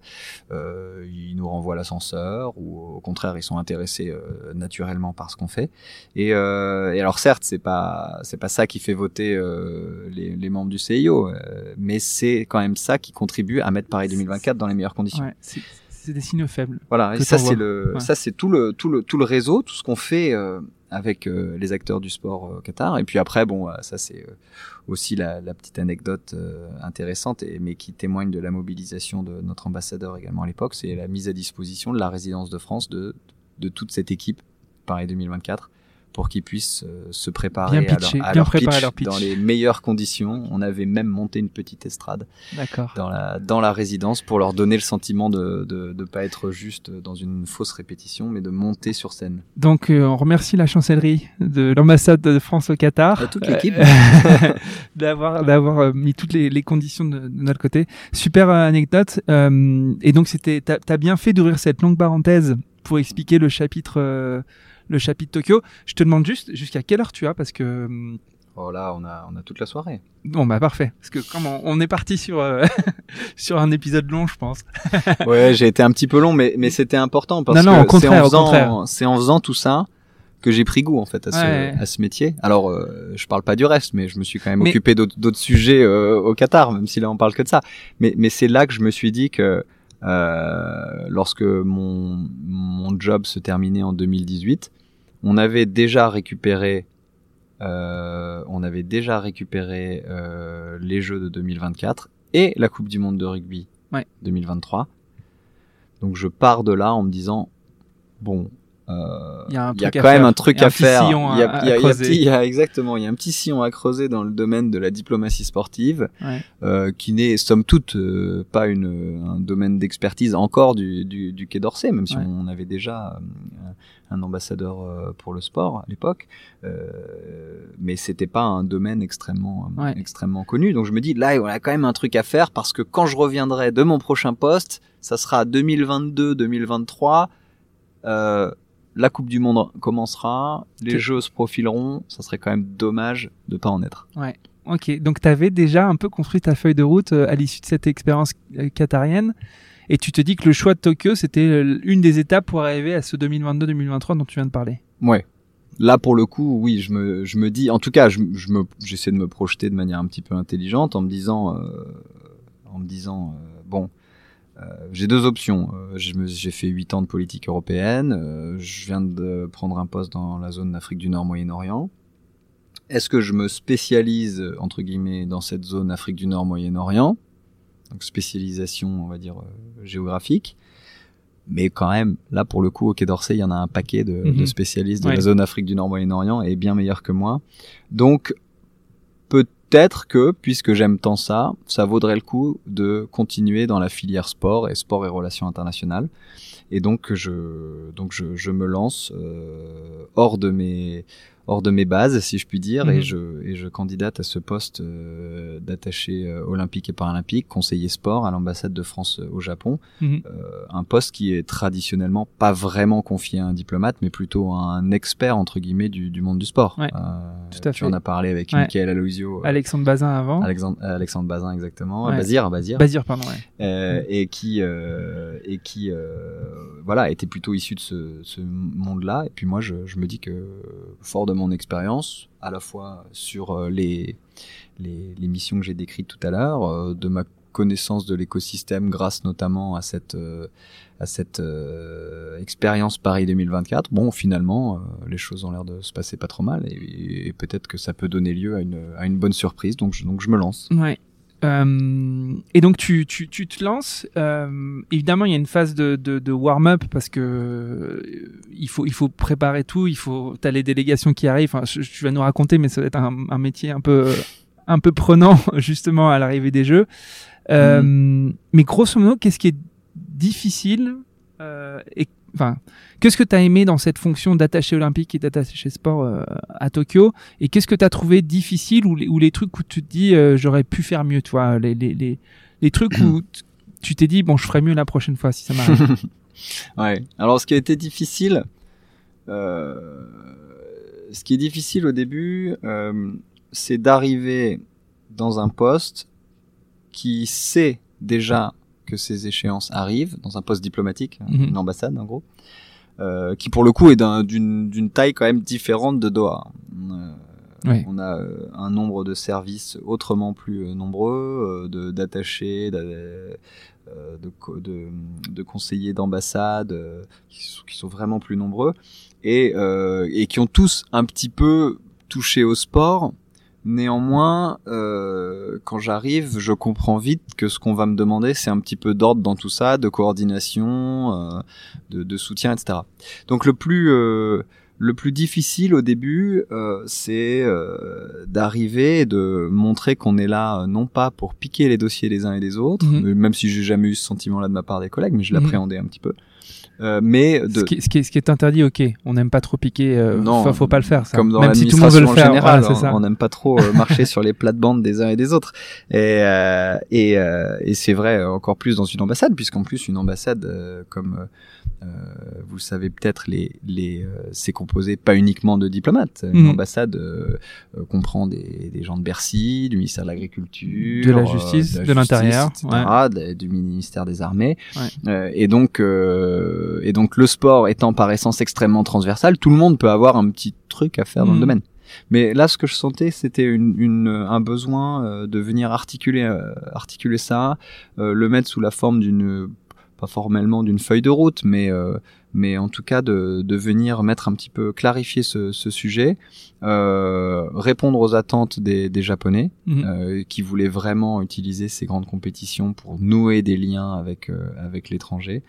euh, ils nous renvoient l'ascenseur ou au contraire ils sont intéressés euh, naturellement par ce qu'on fait. Et, euh, et alors certes c'est pas c'est pas ça qui fait voter euh, les, les membres du CIO, euh, mais c'est quand même ça qui contribue à mettre Paris 2024 dans les meilleures conditions. Ouais, c'est des signaux faibles. Voilà, et ça c'est le, Ouais. ça c'est tout le, tout le, tout le réseau, tout ce qu'on fait euh, avec euh, les acteurs du sport euh, Qatar. Et puis après, bon, euh, ça c'est euh, aussi la, la petite anecdote intéressante, et, mais qui témoigne de la mobilisation de notre ambassadeur également à l'époque, c'est la mise à disposition de la résidence de France de, de toute cette équipe Paris 2024 pour qu'ils puissent se préparer Bien à leur, à pitch leur pitch. dans les meilleures conditions. On avait même monté une petite estrade dans la, dans la résidence pour leur donner le sentiment de de, de pas être juste dans une fausse répétition, mais de monter sur scène. Donc euh, on remercie la chancellerie de l'ambassade de France au Qatar. Et toute l'équipe. Euh, d'avoir d'avoir euh, mis toutes les, les conditions de, de notre côté. Super anecdote. Euh, et donc c'était t'as as bien fait d'ouvrir cette longue parenthèse pour expliquer le chapitre euh, le chapitre Tokyo. Je te demande juste jusqu'à quelle heure tu as parce que Oh là, on a, on a toute la soirée. bon bah parfait parce que comme on, on est parti sur euh, sur un épisode long je pense. ouais, j'ai été un petit peu long, mais, mais c'était important parce Non, non, que c'est en, en faisant tout ça que j'ai pris goût en fait à ce, Ouais. à ce métier. Alors, euh, je parle pas du reste, mais je me suis quand même Mais- occupé d'autres d'autres sujets euh, au Qatar, même si là on parle que de ça. Mais, mais c'est là que je me suis dit que lorsque mon, mon job se terminait en 2018, on avait déjà récupéré, euh, on avait déjà récupéré euh, les Jeux de 2024 et la Coupe du Monde de rugby Ouais. 2023. Donc je pars de là en me disant bon, euh, il y a, quand même un truc à faire. Il y a, exactement, il y a un petit sillon à creuser dans le domaine de la diplomatie sportive, euh, qui n'est somme toute euh, pas une, un domaine d'expertise encore du, du, du, Quai d'Orsay, même si on avait déjà euh, un ambassadeur euh, pour le sport à l'époque, mais c'était pas un domaine extrêmement extrêmement connu. Donc je me dis là, y a quand même un truc à faire parce que quand je reviendrai de mon prochain poste, ça sera 2022-2023. Euh, la Coupe du Monde commencera, les Jeux se profileront, ça serait quand même dommage de pas en être. Ouais. Ok, donc tu avais déjà un peu construit ta feuille de route euh, à l'issue de cette expérience euh, qatarienne, et tu te dis que le choix de Tokyo, c'était euh, une des étapes pour arriver à ce 2022-2023 dont tu viens de parler. Ouais. Là, pour le coup, oui, je me, je me dis, en tout cas, je, je me, j'essaie de me projeter de manière un petit peu intelligente en me disant, en me disant, bon, j'ai deux options. Euh, j'ai fait huit ans de politique européenne. Euh, je viens de prendre un poste dans la zone d'Afrique du Nord, Moyen-Orient. Est-ce que je me spécialise entre guillemets dans cette zone Afrique du Nord, Moyen-Orient? Donc spécialisation, on va dire géographique. Mais quand même, là pour le coup, au Quai d'Orsay, il y en a un paquet de, de mhm. spécialistes de la zone Afrique du Nord, Moyen-Orient et bien meilleurs que moi. Donc peut peut-être que, puisque j'aime tant ça, ça vaudrait le coup de continuer dans la filière sport et sport et relations internationales. Et donc je, donc je, me lance euh, hors de mes hors de mes bases, si je puis dire, et, mhm. je, et je candidate à ce poste euh, d'attaché euh, olympique et paralympique, conseiller sport à l'ambassade de France euh, au Japon. Mhm. un poste qui est traditionnellement pas vraiment confié à un diplomate, mais plutôt à un expert, entre guillemets, du, du monde du sport. tout à fait. Tu en as parlé avec ouais. Michael Aloisio. Alexandre Bazin avant. Alexandre, Alexandre Bazin, exactement. Bazir, Bazir. Bazir, pardon, ouais. Et qui, et qui voilà, était plutôt issu de ce, ce monde-là. Et puis moi, je, je me dis que, fort de mon expérience, à la fois sur euh, les, les, missions que j'ai décrites tout à l'heure, euh, de ma connaissance de l'écosystème grâce notamment à cette euh, à cette expérience Paris 2024. Bon, finalement, les choses ont l'air de se passer pas trop mal et, peut-être que ça peut donner lieu à une, à une bonne surprise. Donc je, donc je me lance. Ouais. Euh, et donc tu, tu, tu te lances. Euh, évidemment, il y a une phase de, de, de warm-up parce que euh, il faut il faut préparer tout. Il faut t'as les délégations qui arrivent. Enfin, je, tu vas nous raconter, mais ça va être un, un métier un peu un peu prenant justement à l'arrivée des jeux. Euh, mm. Mais grosso modo, qu'est-ce qui est difficile euh, et enfin, qu'est-ce que tu as aimé dans cette fonction d'attaché olympique et d'attaché sport euh, à Tokyo Et qu'est-ce que tu as trouvé difficile ou les, ou les trucs où tu te dis euh, j'aurais pu faire mieux, toi les, les, les, les trucs où tu t'es dit bon, je ferai mieux la prochaine fois si ça m'arrive. ouais. Alors, ce qui a été difficile, euh, ce qui est difficile au début, c'est d'arriver dans un poste qui sait déjà que ces échéances arrivent dans un poste diplomatique, mhm. une ambassade en gros, euh, qui pour le coup est d'une taille quand même différente de Doha. Euh, on a euh, un nombre de services autrement plus nombreux, d'attachés, de, de, de, conseillers d'ambassade qui, qui, sont vraiment plus nombreux et, et qui ont tous un petit peu touché au sport Néanmoins, euh, quand j'arrive, je comprends vite que ce qu'on va me demander, c'est un petit peu d'ordre dans tout ça, de coordination, euh, de, de, soutien, etc. Donc le plus euh, le plus difficile au début, euh, c'est euh, d'arriver et de montrer qu'on est là non pas pour piquer les dossiers des uns et des autres, mhm. même si j'ai jamais eu ce sentiment-là de ma part des collègues, mais je mhm. l'appréhendais un petit peu, euh, mais de... ce, qui, ce, qui est, ce, qui est, interdit, ok, on n'aime pas trop piquer, euh, non, faut, pas le faire. Ça. Comme dans Même si tout le monde veut le faire, général, on n'aime pas trop euh, marcher sur les plates-bandes des uns et des autres. Et, euh, et, euh, et c'est vrai encore plus dans une ambassade, puisqu'en plus une ambassade, comme euh, vous le savez peut-être, les, les, euh, c'est composé pas uniquement de diplomates. Une mhm. ambassade euh, comprend des, des, gens de Bercy, du ministère de l'Agriculture, de la Justice, de l'Intérieur, ouais. du ministère des Armées. Ouais. et donc, et donc le sport étant par essence extrêmement transversal, tout le monde peut avoir un petit truc à faire dans le mhm. domaine. Mais là, ce que je sentais, c'était une, une, un besoin de venir articuler, articuler ça, le mettre sous la forme d'une pas formellement d'une feuille de route, mais euh, mais en tout cas de, de venir mettre un petit peu clarifier ce, ce sujet, euh, répondre aux attentes des, des Japonais euh, qui voulaient vraiment utiliser ces grandes compétitions pour nouer des liens avec euh, avec l'étranger,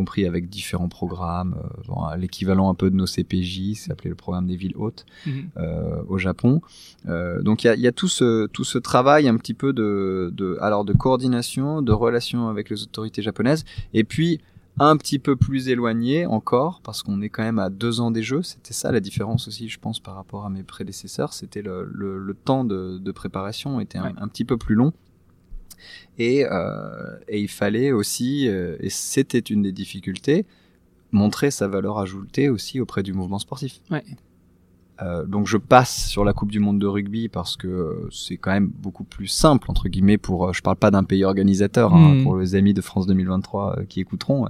compris avec différents programmes, euh, bon, l'équivalent un peu de nos CPJ, ça s'appelait le programme des villes hautes Mhm. euh, au Japon. Euh, donc il y a, il y a tout ce tout ce travail un petit peu de, de alors de coordination, de relation avec les autorités japonaises, et puis un petit peu plus éloigné encore parce qu'on est quand même à deux ans des Jeux. C'était ça la différence aussi, je pense, par rapport à mes prédécesseurs. C'était le, le, le temps de, de préparation était un, Ouais. un petit peu plus long. Et, euh, et il fallait aussi, euh, et c'était une des difficultés, montrer sa valeur ajoutée aussi auprès du mouvement sportif. Ouais. Euh, donc je passe sur la Coupe du Monde de rugby parce que c'est quand même beaucoup plus simple entre guillemets pour. je parle pas d'un pays organisateur hein, Mhm. pour les amis de France 2023 euh, qui écouteront.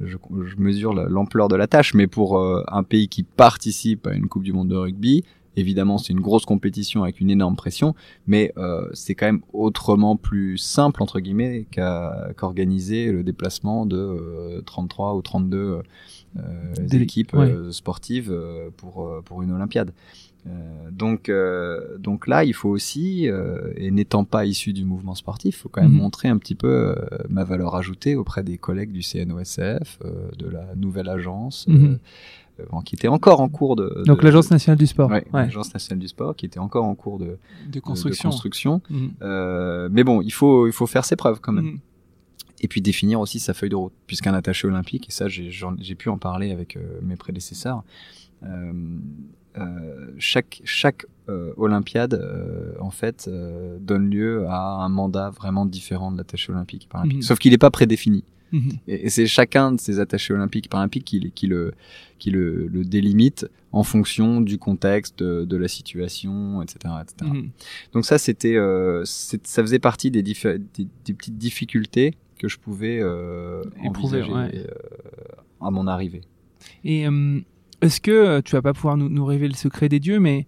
Je, je mesure la- l'ampleur de la tâche, mais pour euh, un pays qui participe à une Coupe du Monde de rugby, évidemment c'est une grosse compétition avec une énorme pression, mais euh, c'est quand même autrement plus simple entre guillemets qu'organiser le déplacement de euh, 33 ou 32 euh, équipes ouais. euh, sportives pour pour une Olympiade. Donc donc là il faut aussi et n'étant pas issu du mouvement sportif, il faut quand même Mhm. montrer un petit peu ma valeur ajoutée auprès des collègues du CNOSF, de la nouvelle agence. Mhm. Qui était encore en cours de, Donc l'Agence nationale du sport. Ouais, Ouais. l'agence nationale du sport qui était encore en cours de, de- De de construction. Mhm. Euh, mais bon, il faut il faut faire ses preuves quand même. Mhm. Et puis définir aussi sa feuille de route, puisqu'un attaché olympique, et ça j'ai pu en parler avec euh, mes prédécesseurs, euh, euh, chaque chaque euh, Olympiade euh, en fait euh, donne lieu à un mandat vraiment différent de l'attaché olympique et paralympique. Mhm. Sauf qu'il n'est pas prédéfini. Et, et c'est chacun de ces attachés olympiques paralympiques qui, qui le qui le, le délimite en fonction du contexte, de, de la situation, etc., etc. Mhm. Donc ça, c'était, euh, ça faisait partie des, diffé- des, des petites difficultés que je pouvais euh, Éprouver, envisager ouais. euh, à mon arrivée. Et euh, est-ce que tu vas pas pouvoir nous, nous révéler le secret des dieux, mais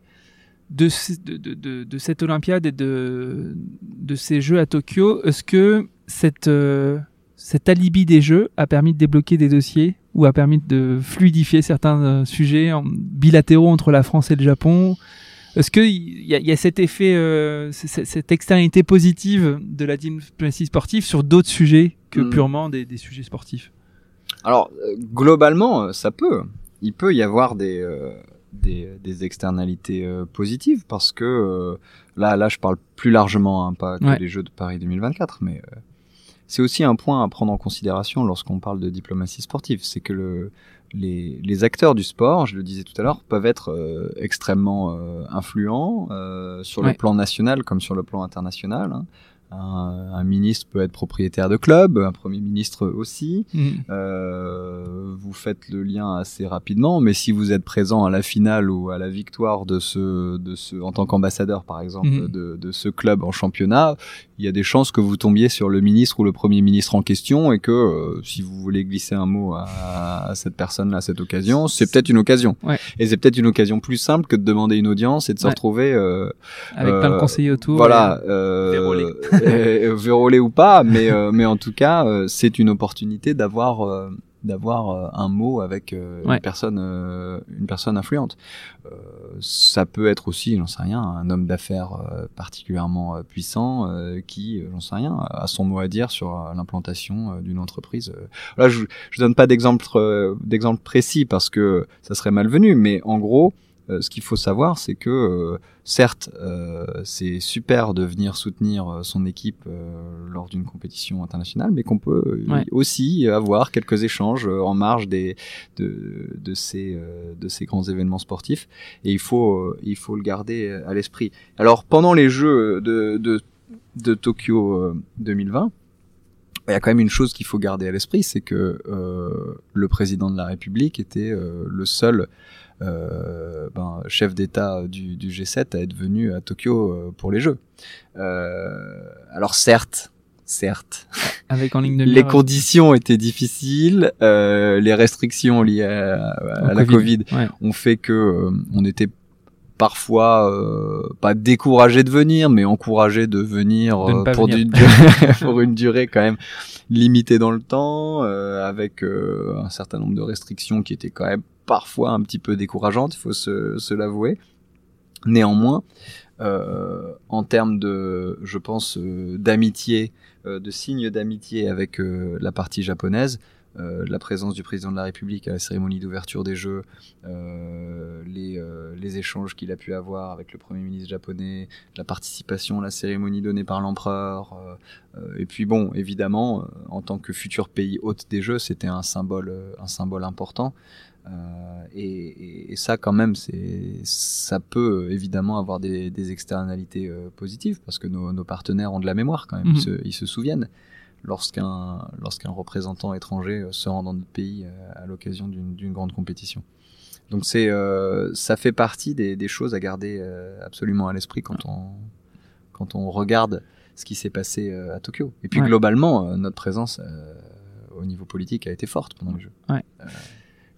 de, ce- de, de, de, de cette Olympiade et de, de ces Jeux à Tokyo, est-ce que cette, euh, cet alibi des Jeux a permis de débloquer des dossiers ou a permis de fluidifier certains euh, sujets en- bilatéraux entre la France et le Japon Est-ce qu'il y, y a cet effet, euh, cette externalité positive de la diplomatie sportive sur d'autres sujets que Mm. purement des, des sujets sportifs? Alors euh, globalement, ça peut, il peut y avoir des euh, des, des externalités positives parce que là là je parle plus largement, hein, pas que Ouais. les Jeux de Paris 2024, mais c'est aussi un point à prendre en considération lorsqu'on parle de diplomatie sportive, c'est que le les, les acteurs du sport, je le disais tout à l'heure, peuvent être euh, extrêmement euh, influents euh, sur Ouais. le plan national comme sur le plan international. hein. Un, un ministre peut être propriétaire de club, un premier ministre aussi. Mhm. Euh, vous faites le lien assez rapidement, mais si vous êtes présent à la finale ou à la victoire de ce, de ce, en tant qu'ambassadeur par exemple, Mhm. de, de ce club en championnat, il y a des chances que vous tombiez sur le ministre ou le premier ministre en question et que euh, si vous voulez glisser un mot à, à cette personne-là à cette occasion, c'est peut-être une occasion. Ouais. Et c'est peut-être une occasion plus simple que de demander une audience et de se Ouais. retrouver euh, Avec plein de Euh, conseillers autour. voilà, euh, Vérolé. euh, vérolé ou pas, mais euh, mais en tout cas, euh, c'est une opportunité d'avoir euh, d'avoir un mot avec euh, Ouais. une personne euh, une personne influente. Euh, ça peut être aussi, j'en sais rien, un homme d'affaires particulièrement puissant euh, qui, j'en sais rien, a son mot à dire sur l'implantation d'une entreprise. Là, je je donne pas d'exemple d'exemple précis parce que ça serait malvenu, mais en gros. Euh, ce qu'il faut savoir, c'est que euh, certes, euh, c'est super de venir soutenir son équipe lors d'une compétition internationale, mais qu'on peut Ouais. aussi avoir quelques échanges en marge des de, de ces de ces grands événements sportifs. Et il faut il faut le garder à l'esprit. Alors pendant les Jeux de de, de Tokyo euh, 2020. Il y a quand même une chose qu'il faut garder à l'esprit, c'est que euh, le président de la République était euh, le seul ben, chef d'État du, du G7 à être venu à Tokyo euh, pour les Jeux. Euh, alors certes, certes, Avec en ligne de les mire, conditions étaient difficiles, euh, les restrictions liées à, la Covid Covid, ouais. ont fait que euh, on était parfois pas découragé de venir, mais encouragé de venir pour, pour une durée quand même limitée dans le temps, avec un certain nombre de restrictions qui étaient quand même parfois un petit peu décourageantes, il faut se, se l'avouer. Néanmoins, euh, en termes de, je pense, euh, d'amitié, euh, de signes d'amitié avec la partie japonaise, la présence du président de la République à la cérémonie d'ouverture des Jeux, les, les, échanges qu'il a pu avoir avec le Premier ministre japonais, la participation à la cérémonie donnée par l'empereur, et puis bon, évidemment, en tant que futur pays hôte des Jeux, c'était un symbole, un symbole important. Euh, et, et, ça, quand même, c'est, ça peut euh, évidemment avoir des, des externalités euh, positives parce que nos, nos, partenaires ont de la mémoire quand même. Ils, mhm. se, ils, se, souviennent lorsqu'un lorsqu'un représentant étranger se rend dans notre pays à l'occasion d'une grande compétition. Donc c'est ça fait partie des, des, choses à garder absolument à l'esprit quand on quand on regarde ce qui s'est passé à Tokyo. Et puis globalement, notre présence au niveau politique a été forte pendant le jeu. Ouais.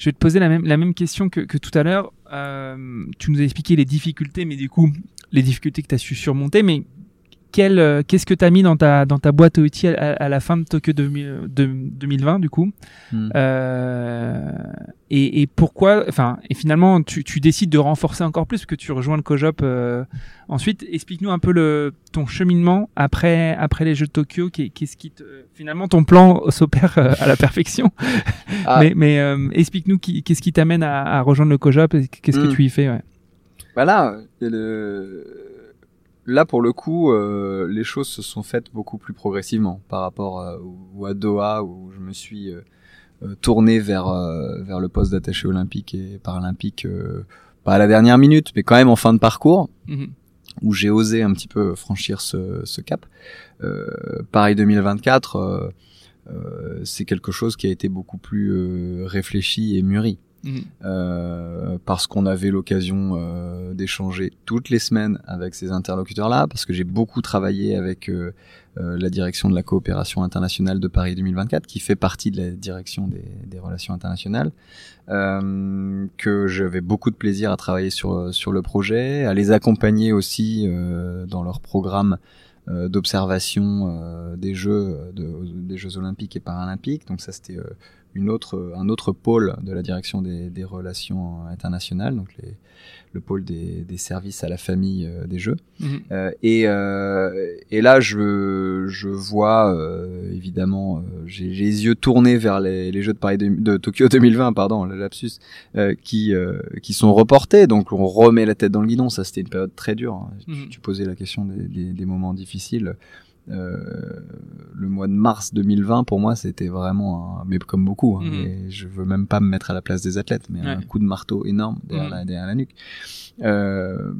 Je vais te poser la même, question que, que tout à l'heure. Euh, tu nous as expliqué les difficultés, mais du coup, les difficultés que tu as su surmonter. Mais euh, qu'est-ce que tu as mis dans ta, dans ta boîte à outils à, la fin de Tokyo de, 2020 du coup hmm. euh, et, et, pourquoi enfin et finalement tu, tu, décides de renforcer encore plus parce que tu rejoins le Cojop euh, ensuite explique-nous un peu le ton cheminement après après les Jeux de Tokyo qu'est-ce qui te, finalement ton plan s'opère à la perfection ah. mais, mais explique-nous qu'est-ce qui t'amène à, à, rejoindre le Cojop qu'est-ce que hmm. tu y fais ouais. voilà le là pour le coup, euh, les choses se sont faites beaucoup plus progressivement par rapport à, à Doha où je me suis euh, euh, tourné vers vers le poste d'attaché olympique et paralympique pas à la dernière minute, mais quand même en fin de parcours. Mhm. où j'ai osé un petit peu franchir ce, ce cap. Paris 2024, c'est quelque chose qui a été beaucoup plus réfléchi et mûri. Mhm. Euh, parce qu'on avait l'occasion euh, d'échanger toutes les semaines avec ces interlocuteurs-là, parce que j'ai beaucoup travaillé avec euh, la direction de la coopération internationale de Paris 2024, qui fait partie de la direction des, relations internationales, que j'avais beaucoup de plaisir à travailler sur sur le projet, à les accompagner aussi dans leur programme d'observation des Jeux, de, des Jeux olympiques et paralympiques. Donc ça, c'était une autre, un autre pôle de la direction des, des relations internationales, donc les, le pôle des, des, services à la famille euh, des jeux. Mhm. Euh, et, euh, et là, je, je vois euh, évidemment, j'ai les yeux tournés vers les, les Jeux de Paris de, Tokyo 2020, pardon, le lapsus, qui qui sont reportés. Donc on remet la tête dans le guidon. Ça, c'était une période très dure. Hein. Mhm. Tu, posais la question des, des, des moments difficiles. Euh, le mois de mars 2020 pour moi c'était vraiment un, mais comme beaucoup hein, mhm. je veux même pas me mettre à la place des athlètes mais un coup de marteau énorme derrière, mhm. la, derrière la, nuque euh,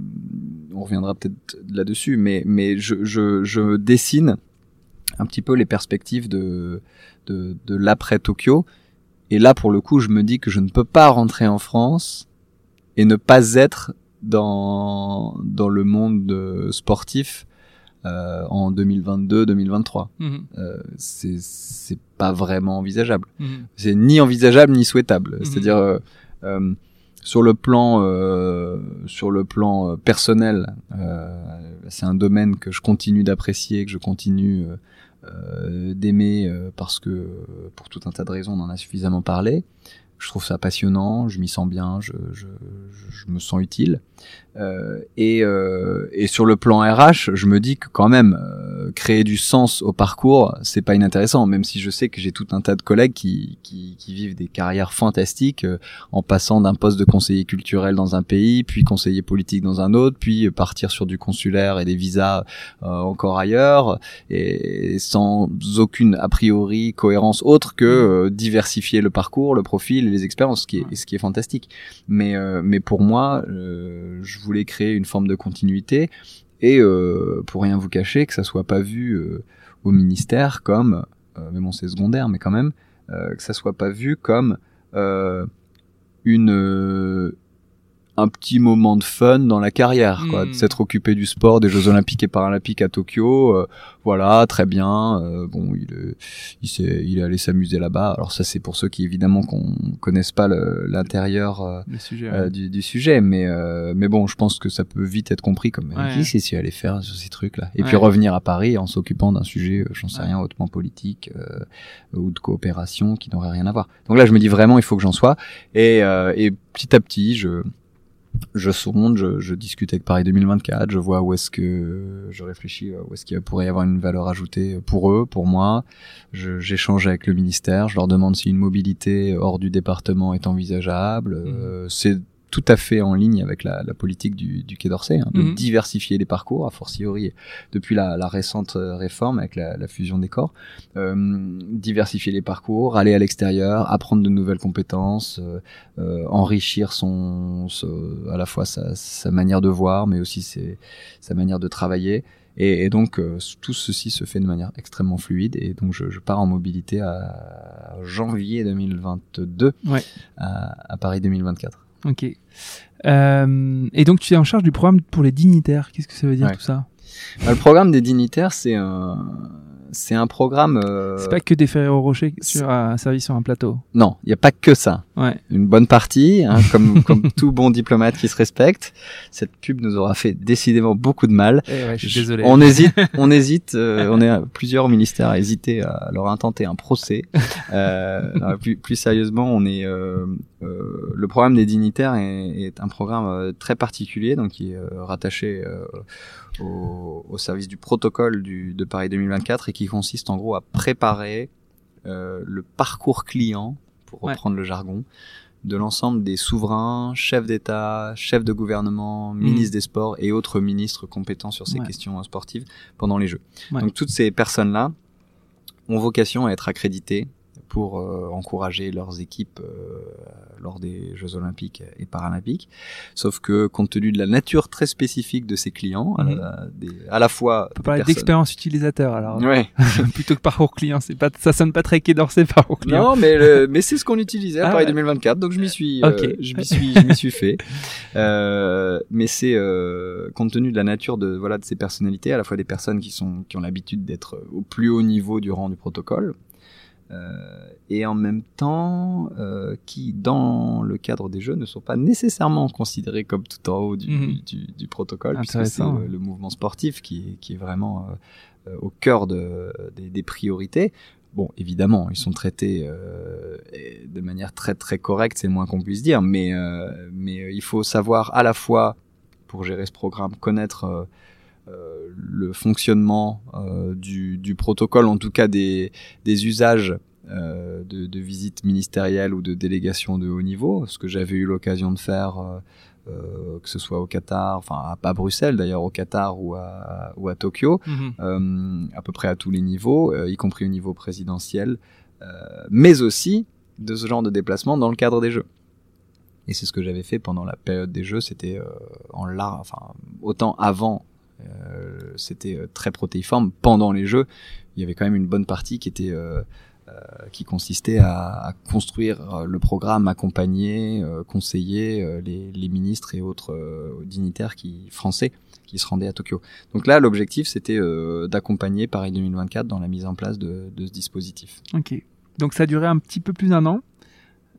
on reviendra peut-être là-dessus mais mais je, je, je dessine un petit peu les perspectives de de, de l'après Tokyo et là pour le coup je me dis que je ne peux pas rentrer en France et ne pas être dans dans le monde sportif euh, en 2022-2023. Mhm. Euh, c'est pas vraiment envisageable. Mhm. C'est ni envisageable ni souhaitable. Mhm. C'est-à-dire euh, euh, sur le plan sur le plan personnel, c'est un domaine que je continue d'apprécier, que je continue d'aimer parce que pour tout un tas de raisons, on en a suffisamment parlé je trouve ça passionnant, je m'y sens bien, je, je, je, me sens utile. Euh, et, euh, et, sur le plan RH, je me dis que quand même euh, créer du sens au parcours, c'est pas inintéressant. Même si je sais que j'ai tout un tas de collègues qui, qui, qui vivent des carrières fantastiques euh, en passant d'un poste de conseiller culturel dans un pays, puis conseiller politique dans un autre, puis partir sur du consulaire et des visas euh, encore ailleurs, et sans aucune a priori cohérence autre que diversifier le parcours, le profil les expériences, ce qui est, ce qui est fantastique. Mais, euh, mais pour moi, euh, je voulais créer une forme de continuité et euh, pour rien vous cacher, que ça soit pas vu au ministère comme, mais bon c'est secondaire, mais quand même, que ça soit pas vu comme une un petit moment de fun dans la carrière, quoi, de Mm. s'être occupé du sport, des Jeux Olympiques et Paralympiques à Tokyo. euh, voilà, très bien. euh, bon, il est, il s'est, il est allé s'amuser là-bas. Alors ça, c'est pour ceux qui évidemment qu'on connaissent pas l'intérieur euh, euh, du, du sujet, mais euh, mais bon, je pense que ça peut vite être compris comme Ouais. qui c'est si aller faire sur ces trucs-là, et Ouais. puis revenir à Paris en s'occupant d'un sujet, j'en sais rien, hautement politique euh, ou de coopération qui n'aurait rien à voir. Donc là, je me dis vraiment, il faut que j'en sois, et euh, et petit à petit, je je sonde, je, je discute avec Paris 2024, je vois où est-ce que je réfléchis, euh, où est-ce qu'il pourrait y avoir une valeur ajoutée pour eux, pour moi. J'échange avec le ministère, je leur demande si une mobilité hors du département est envisageable. Euh, C'est tout à fait en ligne avec la, la politique du, du Quai d'Orsay, hein, de Mhm. diversifier les parcours, a fortiori depuis la, la récente euh, réforme avec la, la fusion des corps. Euh, diversifier les parcours, aller à l'extérieur, apprendre de nouvelles compétences, euh, euh, enrichir son, ce- à la fois sa, sa manière de voir, mais aussi ses, sa manière de travailler. Et, et donc euh, tout ceci se fait de manière extrêmement fluide. Et donc je, je pars en mobilité à janvier 2022 Ouais. à, à Paris 2024. Ok. Euh, et donc tu es en charge du programme pour les dignitaires. Qu'est-ce que ça veut dire Ouais. tout ça? Bah, le programme des dignitaires, c'est un, c'est un programme. euh, C'est pas que des Ferrero Rocher sur un service sur un plateau? Non, il n'y a pas que ça. Ouais. Une bonne partie, hein, comme, comme tout bon diplomate qui se respecte. Cette pub nous aura fait décidément beaucoup de mal. Eh ouais, je suis désolé. On hésite, on hésite, euh, on est à- plusieurs ministères à hésiter à leur intenter un procès. Euh, non, plus, plus sérieusement, on est euh, euh, le programme des dignitaires est, est un programme euh, très particulier, donc qui est euh, rattaché euh, au, au service du protocole du, de Paris 2024 et qui consiste en gros à préparer euh, le parcours client, pour Ouais. reprendre le jargon, de l'ensemble des souverains, chefs d'État, chefs de gouvernement, ministres des Sports et autres ministres compétents sur ces Ouais. questions euh, sportives pendant les Jeux. Ouais. Donc toutes ces personnes-là ont vocation à être accréditées pour euh, encourager leurs équipes euh, lors des Jeux Olympiques et Paralympiques. Sauf que compte tenu de la nature très spécifique de ces clients, à, la, des- à la fois On peut parler d'expérience utilisateur alors. Ouais. Plutôt que parcours client. C'est pas, ça sonne pas très quai d'Orsay parcours client. Non, mais le- mais c'est ce qu'on utilisait à Ah Paris ouais. 2024, donc je m'y suis, euh, Ok. je m'y suis, je m'y suis fait. Euh, mais c'est euh, compte tenu de la nature de voilà de ces personnalités, à la fois des personnes qui sont qui ont l'habitude d'être au plus haut niveau du rang du protocole. Euh, et en même temps, euh, qui, dans le cadre des jeux, ne sont pas nécessairement considérés comme tout en haut du, Mhm. du, du protocole, puisque c'est le, le mouvement sportif qui, est- qui est vraiment euh, au cœur de, des, des priorités. Bon, évidemment, ils sont traités euh, de manière très très correcte, c'est le moins qu'on puisse dire, mais euh, mais il faut savoir à la fois pour gérer ce programme connaître le fonctionnement euh, du, du protocole, en tout cas des, des usages euh, de, de visites ministérielles ou de délégations de haut niveau, ce que j'avais eu l'occasion de faire, euh, euh, que ce soit au Qatar, enfin à, à Bruxelles d'ailleurs, au Qatar ou à, ou à Tokyo, Mhm. euh, à peu près à tous les niveaux, euh, y compris au niveau présidentiel, euh, mais aussi de ce genre de déplacement dans le cadre des Jeux. Et c'est ce que j'avais fait pendant la période des Jeux, c'était euh, en large, enfin autant avant, euh, c'était euh, très protéiforme. Pendant les Jeux, il y avait quand même une bonne partie qui était euh, euh, qui consistait à, à construire euh, le programme, accompagner, euh, conseiller euh, les, les ministres et autres euh, dignitaires qui français qui se rendaient à Tokyo. Donc là, l'objectif, c'était euh, d'accompagner Paris 2024 dans la mise en place de, de ce dispositif. Ok. Donc ça a duré un petit peu plus d'un an.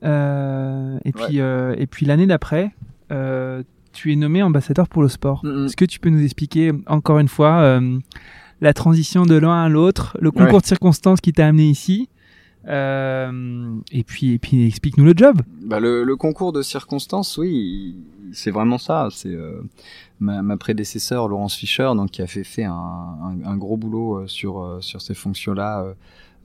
Euh, et puis, euh, et puis l'année d'après, euh, tu es nommé ambassadeur pour le sport. Mhm. Est-ce que tu peux nous expliquer encore une fois euh, la transition de l'un à l'autre, le concours Ouais. de circonstances qui t'a amené ici euh, et puis, et puis explique-nous le job. Bah, le, le concours de circonstances, oui, c'est vraiment ça. C'est euh, ma, ma prédécesseur Laurence Fischer, donc qui a fait, fait un, un, un gros boulot sur sur ces fonctions-là, euh,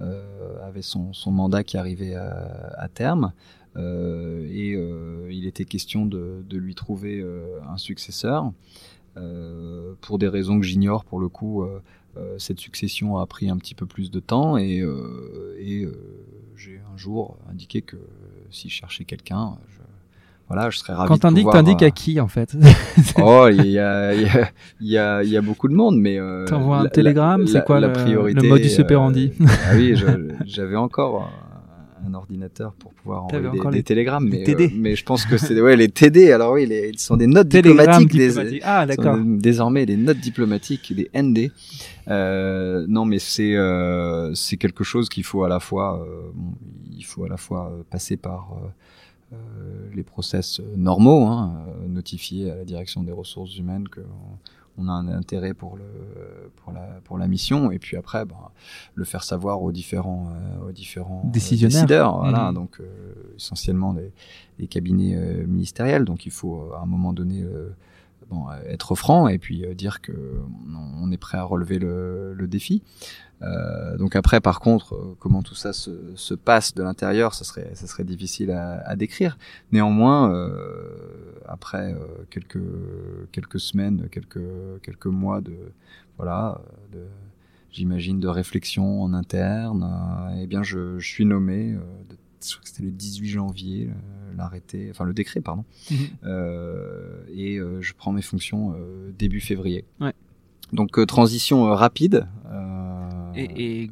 euh, avait son, son mandat qui arrivait à, à terme. Euh, et euh, il était question de, de lui trouver euh, un successeur. Pour des raisons que j'ignore pour le coup, cette succession a pris un petit peu plus de temps et, et j'ai un jour indiqué que si je cherchais quelqu'un, je, voilà, je serais ravi Quand t'indiques, t'indiques à qui en fait? Oh, il y a, il y, a, il y, a, il y a beaucoup de monde, mais euh, T'envoies un la- télégramme, la- c'est quoi la le- priorité, le modus euh, operandi Ah oui, je- j'avais encore un ordinateur pour pouvoir envoyer des, des les- télégrammes, les mais, TD. euh, mais je pense que c'est ouais les TD. Alors oui, les, ils sont des notes Télégramme diplomatiques, des-. Ah, d'accord. désormais des notes diplomatiques, des ND. Euh, non, mais c'est euh, c'est quelque chose qu'il faut à la fois, bon, il faut à la fois passer par les process normaux, hein, notifier à la direction des ressources humaines que on a un intérêt pour le pour la pour la mission. Et puis après ben, le faire savoir aux différents euh, aux différents euh, décideurs. Voilà Mhm. donc euh, essentiellement les, les cabinets ministériels. Donc il faut à un moment donné euh, être franc et puis euh, dire que on est prêt à relever le, défi. Euh, donc après, par contre, comment tout ça se, se passe de l'intérieur, ça serait, ça serait difficile à, décrire. Néanmoins, après quelques quelques semaines, quelques quelques mois de voilà, j'imagine de réflexion en interne, eh bien, je, je suis nommé. de- je crois que c'était le 18 janvier, euh, l'arrêté, enfin le décret, pardon. Mhm. Euh, et euh, je prends mes fonctions début février. Ouais. Donc transition rapide. Et, et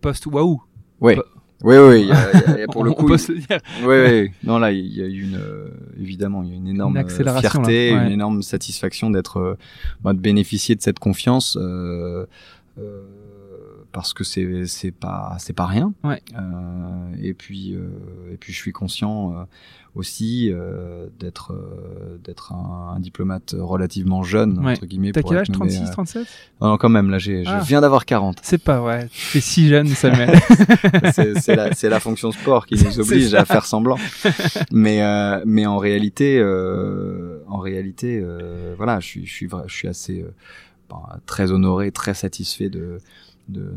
post waouh. ouais. Oui, oui, y a- y a- pour le On coup. peut se le dire. Oui, oui. Non, là, il y a eu une, euh, évidemment, il y a une énorme Une fierté, là. Ouais. une énorme satisfaction d'être, euh, bah, de bénéficier de cette confiance, euh, parce que c'est, c'est pas, c'est pas rien. Ouais. Euh, et puis, euh, et puis, je suis conscient euh, aussi euh, d'être, euh, d'être un, un diplomate relativement jeune Ouais. entre guillemets. T'as quel âge nommé, 36, euh, 37 Non, quand même, là, j'ai, Ah. je viens d'avoir 40. C'est pas vrai. Fais si jeune, Samuel. c'est c'est la, c'est la fonction sport qui nous oblige à faire semblant. Mais euh, mais en réalité, euh, en réalité, euh, voilà, je suis je suis je suis assez euh, ben, très honoré, très satisfait de de,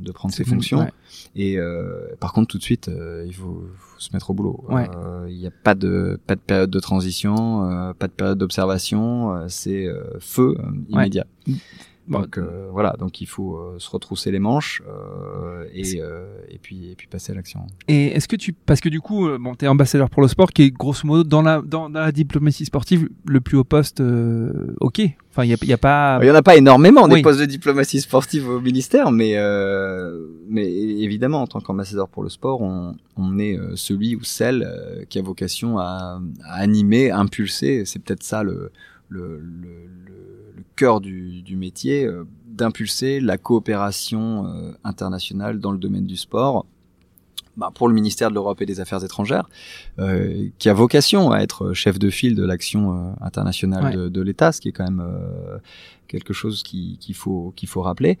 de prendre ces fonctions. Ouais. Et euh, par contre, tout de suite, euh, il faut, faut se mettre au boulot. Ouais. Euh, Il n'y a pas de pas de période de transition, pas de période d'observation. c'est feu immédiat. Bon, Donc euh, voilà, donc il faut euh, se retrousser les manches euh, et, euh, et puis et puis passer à l'action. Et est-ce que tu, parce que du coup, euh, bon, t'es ambassadeur pour le sport, qui est grosso modo dans la dans, dans la diplomatie sportive le plus haut poste. euh, ok. Enfin, il y a, y a pas. Il y en a pas énormément des Oui. postes de diplomatie sportive au ministère, mais euh, mais évidemment en tant qu'ambassadeur pour le sport, on, on est celui ou celle qui a vocation à, à animer, impulser. C'est peut-être ça le le, le, le, le cœur du, du métier, euh, d'impulser la coopération euh, internationale dans le domaine du sport. Bah, pour le ministère de l'Europe et des Affaires étrangères, euh, qui a vocation à être chef de file de l'action internationale Ouais. de, de l'État, ce qui est quand même quelque chose qui- qu'il faut qu'il faut rappeler.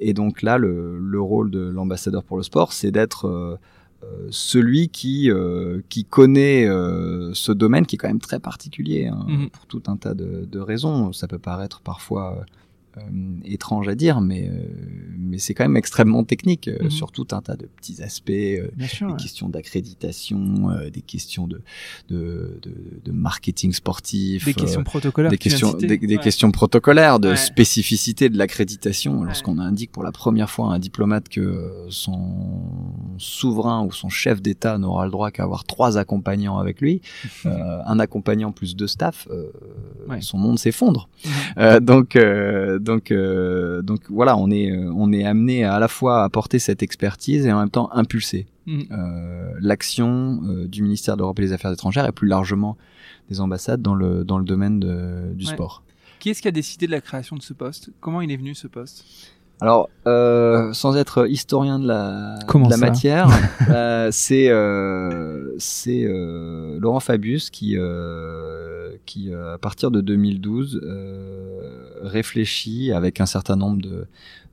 Et donc là, le, le rôle de l'ambassadeur pour le sport, c'est d'être celui qui euh, qui connaît euh, ce domaine qui est quand même très particulier hein, Mhm. pour tout un tas de, de raisons. Ça peut paraître parfois euh, euh, étrange à dire, mais euh, mais c'est quand même extrêmement technique euh, Mhm. sur tout un tas de petits aspects. euh, Bien sûr. des ouais. questions d'accréditation, euh, des questions de, de, marketing sportif, Des questions euh, protocolaires. des questions, des, des Ouais. questions protocolaires, de Ouais. spécificité de l'accréditation. Lorsqu'on indique pour la première fois à un diplomate que son souverain ou son chef d'État n'aura le droit qu'à avoir trois accompagnants avec lui, euh, un accompagnant plus deux staff, euh, son monde s'effondre. Euh, donc, euh, donc, euh, donc voilà, on est, euh, on est amené à, à la fois à apporter cette expertise et en même temps impulser Mhm. euh, l'action du ministère de l'Europe et des Affaires étrangères et plus largement des ambassades dans le dans le domaine de- du Ouais. sport. Qui est-ce qui a décidé de la création de ce poste? Comment il est venu ce poste? Alors, euh, sans être historien de la, de la matière, euh, c'est euh, c'est euh, Laurent Fabius qui euh, qui euh, à partir de 2012 euh, réfléchit avec un certain nombre de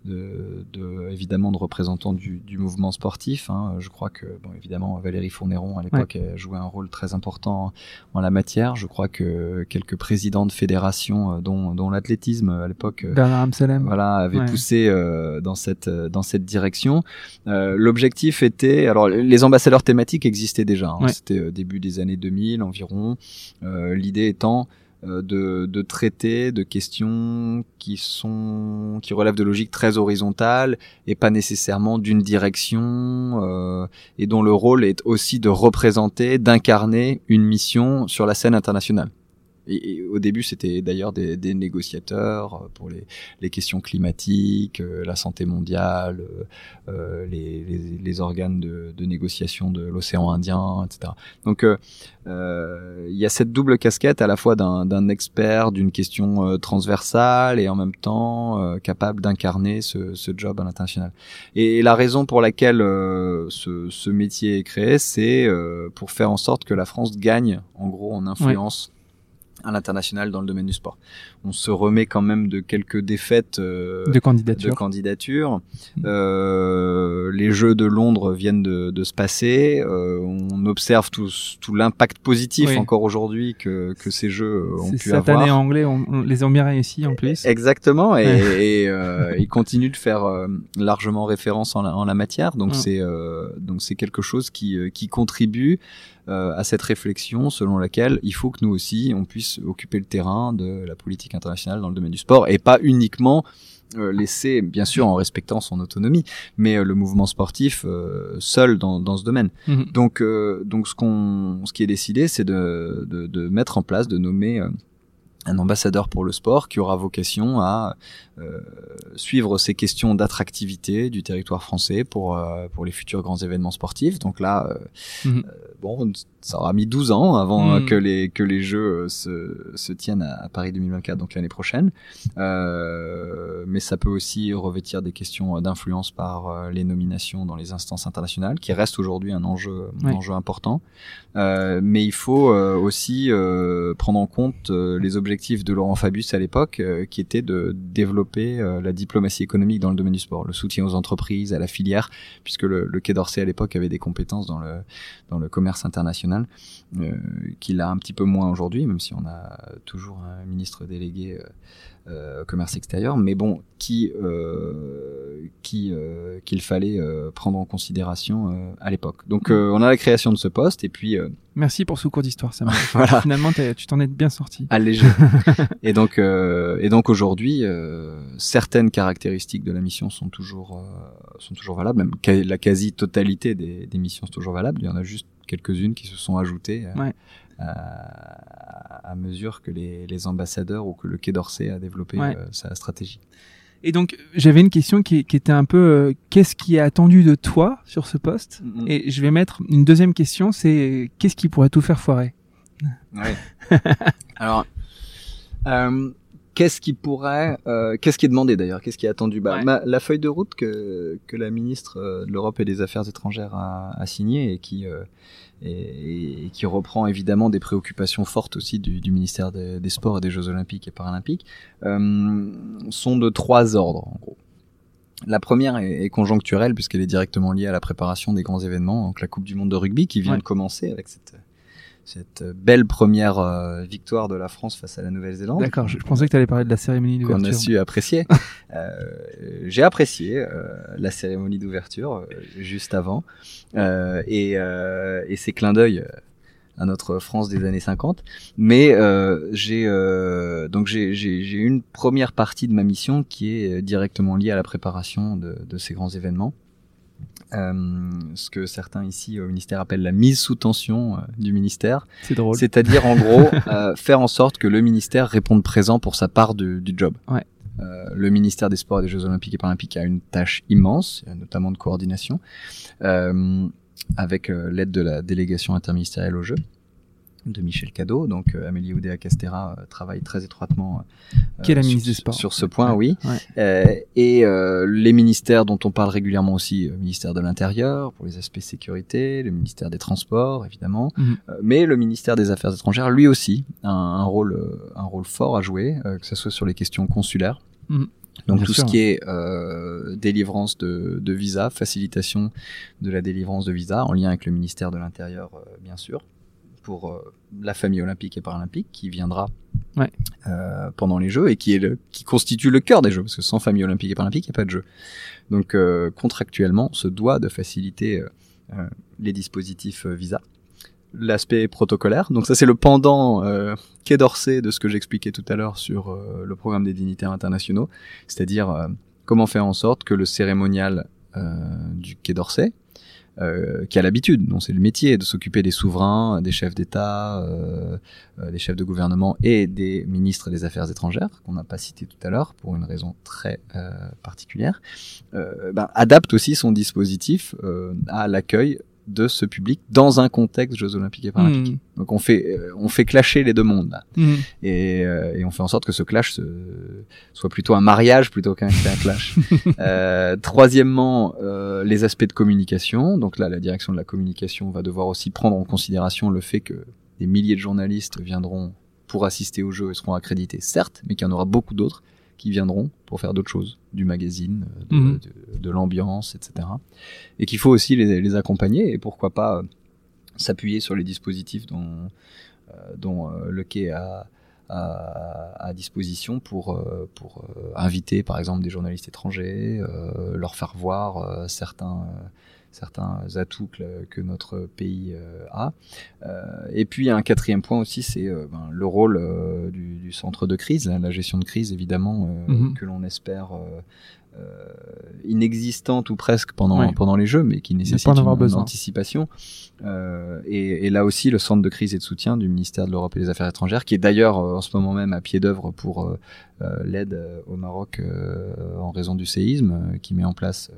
de, de évidemment de représentants du, du mouvement sportif. Hein. Je crois que bon évidemment Valérie Fournéron à l'époque a joué un rôle très important en la matière. Je crois que quelques présidents de fédérations, euh, dont, dont l'athlétisme à l'époque, euh, Bernard Amselem. voilà, avait Ouais. poussé euh, dans cette euh, dans cette direction. Euh, L'objectif était, alors les ambassadeurs thématiques existaient déjà. hein. Ouais. C'était euh, début des années 2000 environ. Euh, L'idée étant de, de traiter de questions qui sont qui relèvent de logiques très horizontales et pas nécessairement d'une direction euh, et dont le rôle est aussi de représenter, d'incarner une mission sur la scène internationale. Et, au début, c'était d'ailleurs des, des, négociateurs pour les, les questions climatiques, la santé mondiale, les, les, les, organes de, de négociation de l'océan Indien, etc. Donc, il y a cette double casquette à la fois d'un expert d'une question transversale et en même temps capable d'incarner ce, ce, job à l'international. Et la raison pour laquelle ce, ce métier est créé, c'est pour faire en sorte que la France gagne en gros en influence à l'international dans le domaine du sport. On se remet quand même de quelques défaites euh, de candidature. De candidature. Mm. Euh, les Jeux de Londres viennent de, de se passer. Euh, on observe tout, tout l'impact positif encore aujourd'hui que, que ces Jeux ont pu cette avoir. Cette année anglais, on, les a bien réussi en plus. Exactement, et, et ils continuent de faire largement référence en la, en la matière. Donc c'est donc c'est quelque chose qui qui contribue à cette réflexion selon laquelle il faut que nous aussi on puisse occuper le terrain de la politique internationale dans le domaine du sport et pas uniquement euh, laisser, bien sûr en respectant son autonomie, mais euh, le mouvement sportif euh, seul dans, dans ce domaine. Mhm. Donc, donc ce qu'on, ce qui est décidé, c'est de, de, de, mettre en place, de nommer un ambassadeur pour le sport qui aura vocation à euh, suivre ces questions d'attractivité du territoire français pour euh, pour les futurs grands événements sportifs. Donc là, euh, mhm. bon, ça aura mis 12 ans avant mhm. que les que les Jeux se, se tiennent à, Paris 2024, donc l'année prochaine. mais ça peut aussi revêtir des questions d'influence par les nominations dans les instances internationales, qui reste aujourd'hui un enjeu un enjeu important. mais il faut aussi prendre en compte les objectifs de Laurent Fabius à l'époque, euh, qui était de développer euh, la diplomatie économique dans le domaine du sport, le soutien aux entreprises, à la filière, puisque le, le Quai d'Orsay à l'époque avait des compétences dans le dans le commerce international, euh, qu'il a un petit peu moins aujourd'hui, même si on a toujours un ministre délégué euh, commerce extérieur, mais bon, qui euh, qui euh, qu'il fallait euh, prendre en considération euh, à l'époque. Donc on a la création de ce poste et puis merci pour ce cours d'histoire, ça voilà. Finalement, tu t'en es bien sorti. Allégé. et donc et donc aujourd'hui, certaines caractéristiques de la mission sont toujours sont toujours valables. Même la quasi totalité des, des missions sont toujours valables. Il y en a juste quelques-unes qui se sont ajoutées. Ouais à, mesure que les, les, ambassadeurs ou que le Quai d'Orsay a développé euh, sa stratégie. Et donc, j'avais une question qui, qui, était un peu euh, qu'est-ce qui est attendu de toi sur ce poste mm-hmm. Et je vais mettre une deuxième question c'est qu'est-ce qui pourrait tout faire foirer? Ouais. Alors, euh, qu'est-ce qui pourrait, euh, qu'est-ce qui est demandé d'ailleurs? Qu'est-ce qui est attendu? Bah, La feuille de route que, que la ministre de l'Europe et des Affaires étrangères a, a signée et qui et, qui reprend évidemment des préoccupations fortes aussi du, du ministère des, des, Sports et des Jeux Olympiques et Paralympiques, euh, sont de trois ordres en gros. La première est, est conjoncturelle puisqu'elle est directement liée à la préparation des grands événements, donc la Coupe du Monde de rugby qui vient de commencer avec cette cette belle première euh, victoire de la France face à la Nouvelle-Zélande. D'accord, je, pensais que tu allais parler de la cérémonie d'ouverture. Qu'on a su apprécier. euh, J'ai apprécié euh, la cérémonie d'ouverture juste avant et, et ces clins d'œil à notre France des années 50. Mais j'ai donc j'ai une première partie de ma mission qui est directement liée à la préparation de, de ces grands événements. Euh, ce que certains ici au ministère appellent la mise sous tension euh, du ministère. C'est drôle. C'est-à-dire en gros euh, faire en sorte que le ministère réponde présent pour sa part du, du job. Ouais. le ministère des Sports et des Jeux Olympiques et Paralympiques a une tâche immense, notamment de coordination, avec l'aide de la délégation interministérielle aux Jeux de Michel Cadeau. Donc euh, Amélie Oudéa Castera euh, travaille très étroitement euh, Qui est la ministre des Sports. sur ce point, oui. et les ministères dont on parle régulièrement aussi, le ministère de l'Intérieur pour les aspects sécurité, le ministère des Transports évidemment, mhm. mais le ministère des Affaires étrangères lui aussi a un, rôle un rôle fort à jouer, que ce soit sur les questions consulaires. Mhm. Donc tout ce qui est euh, délivrance de, de visa, facilitation de la délivrance de visa en lien avec le ministère de l'Intérieur, bien sûr pour euh, la famille olympique et paralympique qui viendra ouais. euh, pendant les Jeux et qui est le, qui constitue le cœur des Jeux parce que sans famille olympique et paralympique il n'y a pas de Jeux. Donc euh, contractuellement, on se doit de faciliter euh, les dispositifs visa. L'aspect protocolaire, donc ça c'est le pendant quai d'Orsay de ce que j'expliquais tout à l'heure sur le programme des dignitaires internationaux, c'est-à-dire comment faire en sorte que le cérémonial du quai d'Orsay euh, qui a l'habitude, dont c'est le métier, de s'occuper des souverains, des chefs d'État, euh, euh, des chefs de gouvernement et des ministres des Affaires étrangères, qu'on n'a pas cité tout à l'heure pour une raison très particulière, ben, adapte aussi son dispositif à l'accueil de ce public dans un contexte Jeux Olympiques et Paralympiques. Mmh. Donc on fait euh, on fait clasher les deux mondes là. Mmh. Et, euh, et, on fait en sorte que ce clash se, soit plutôt un mariage plutôt qu'un clash. euh, troisièmement, euh, les aspects de communication. Donc là, la direction de la communication va devoir aussi prendre en considération le fait que des milliers de journalistes viendront pour assister aux Jeux et seront accrédités, certes, mais qu'il y en aura beaucoup d'autres qui viendront pour faire d'autres choses, du magazine, de, mhm. de, l'ambiance, etc. Et qu'il faut aussi les, les, accompagner et pourquoi pas euh, s'appuyer sur les dispositifs dont, euh, dont euh, le quai a, à, à, disposition pour, pour inviter par exemple des journalistes étrangers, leur faire voir certains certains atouts que, que notre pays euh, a. Euh, et puis un quatrième point aussi, c'est euh, ben, le rôle du, du, centre de crise, la gestion de crise évidemment mhm. que l'on espère inexistante ou presque pendant pendant les jeux, mais qui nécessite une, anticipation. Euh, et, et, là aussi, le centre de crise et de soutien du ministère de l'Europe et des Affaires étrangères, qui est d'ailleurs en ce moment même à pied d'œuvre pour l'aide au Maroc en raison du séisme, qui met en place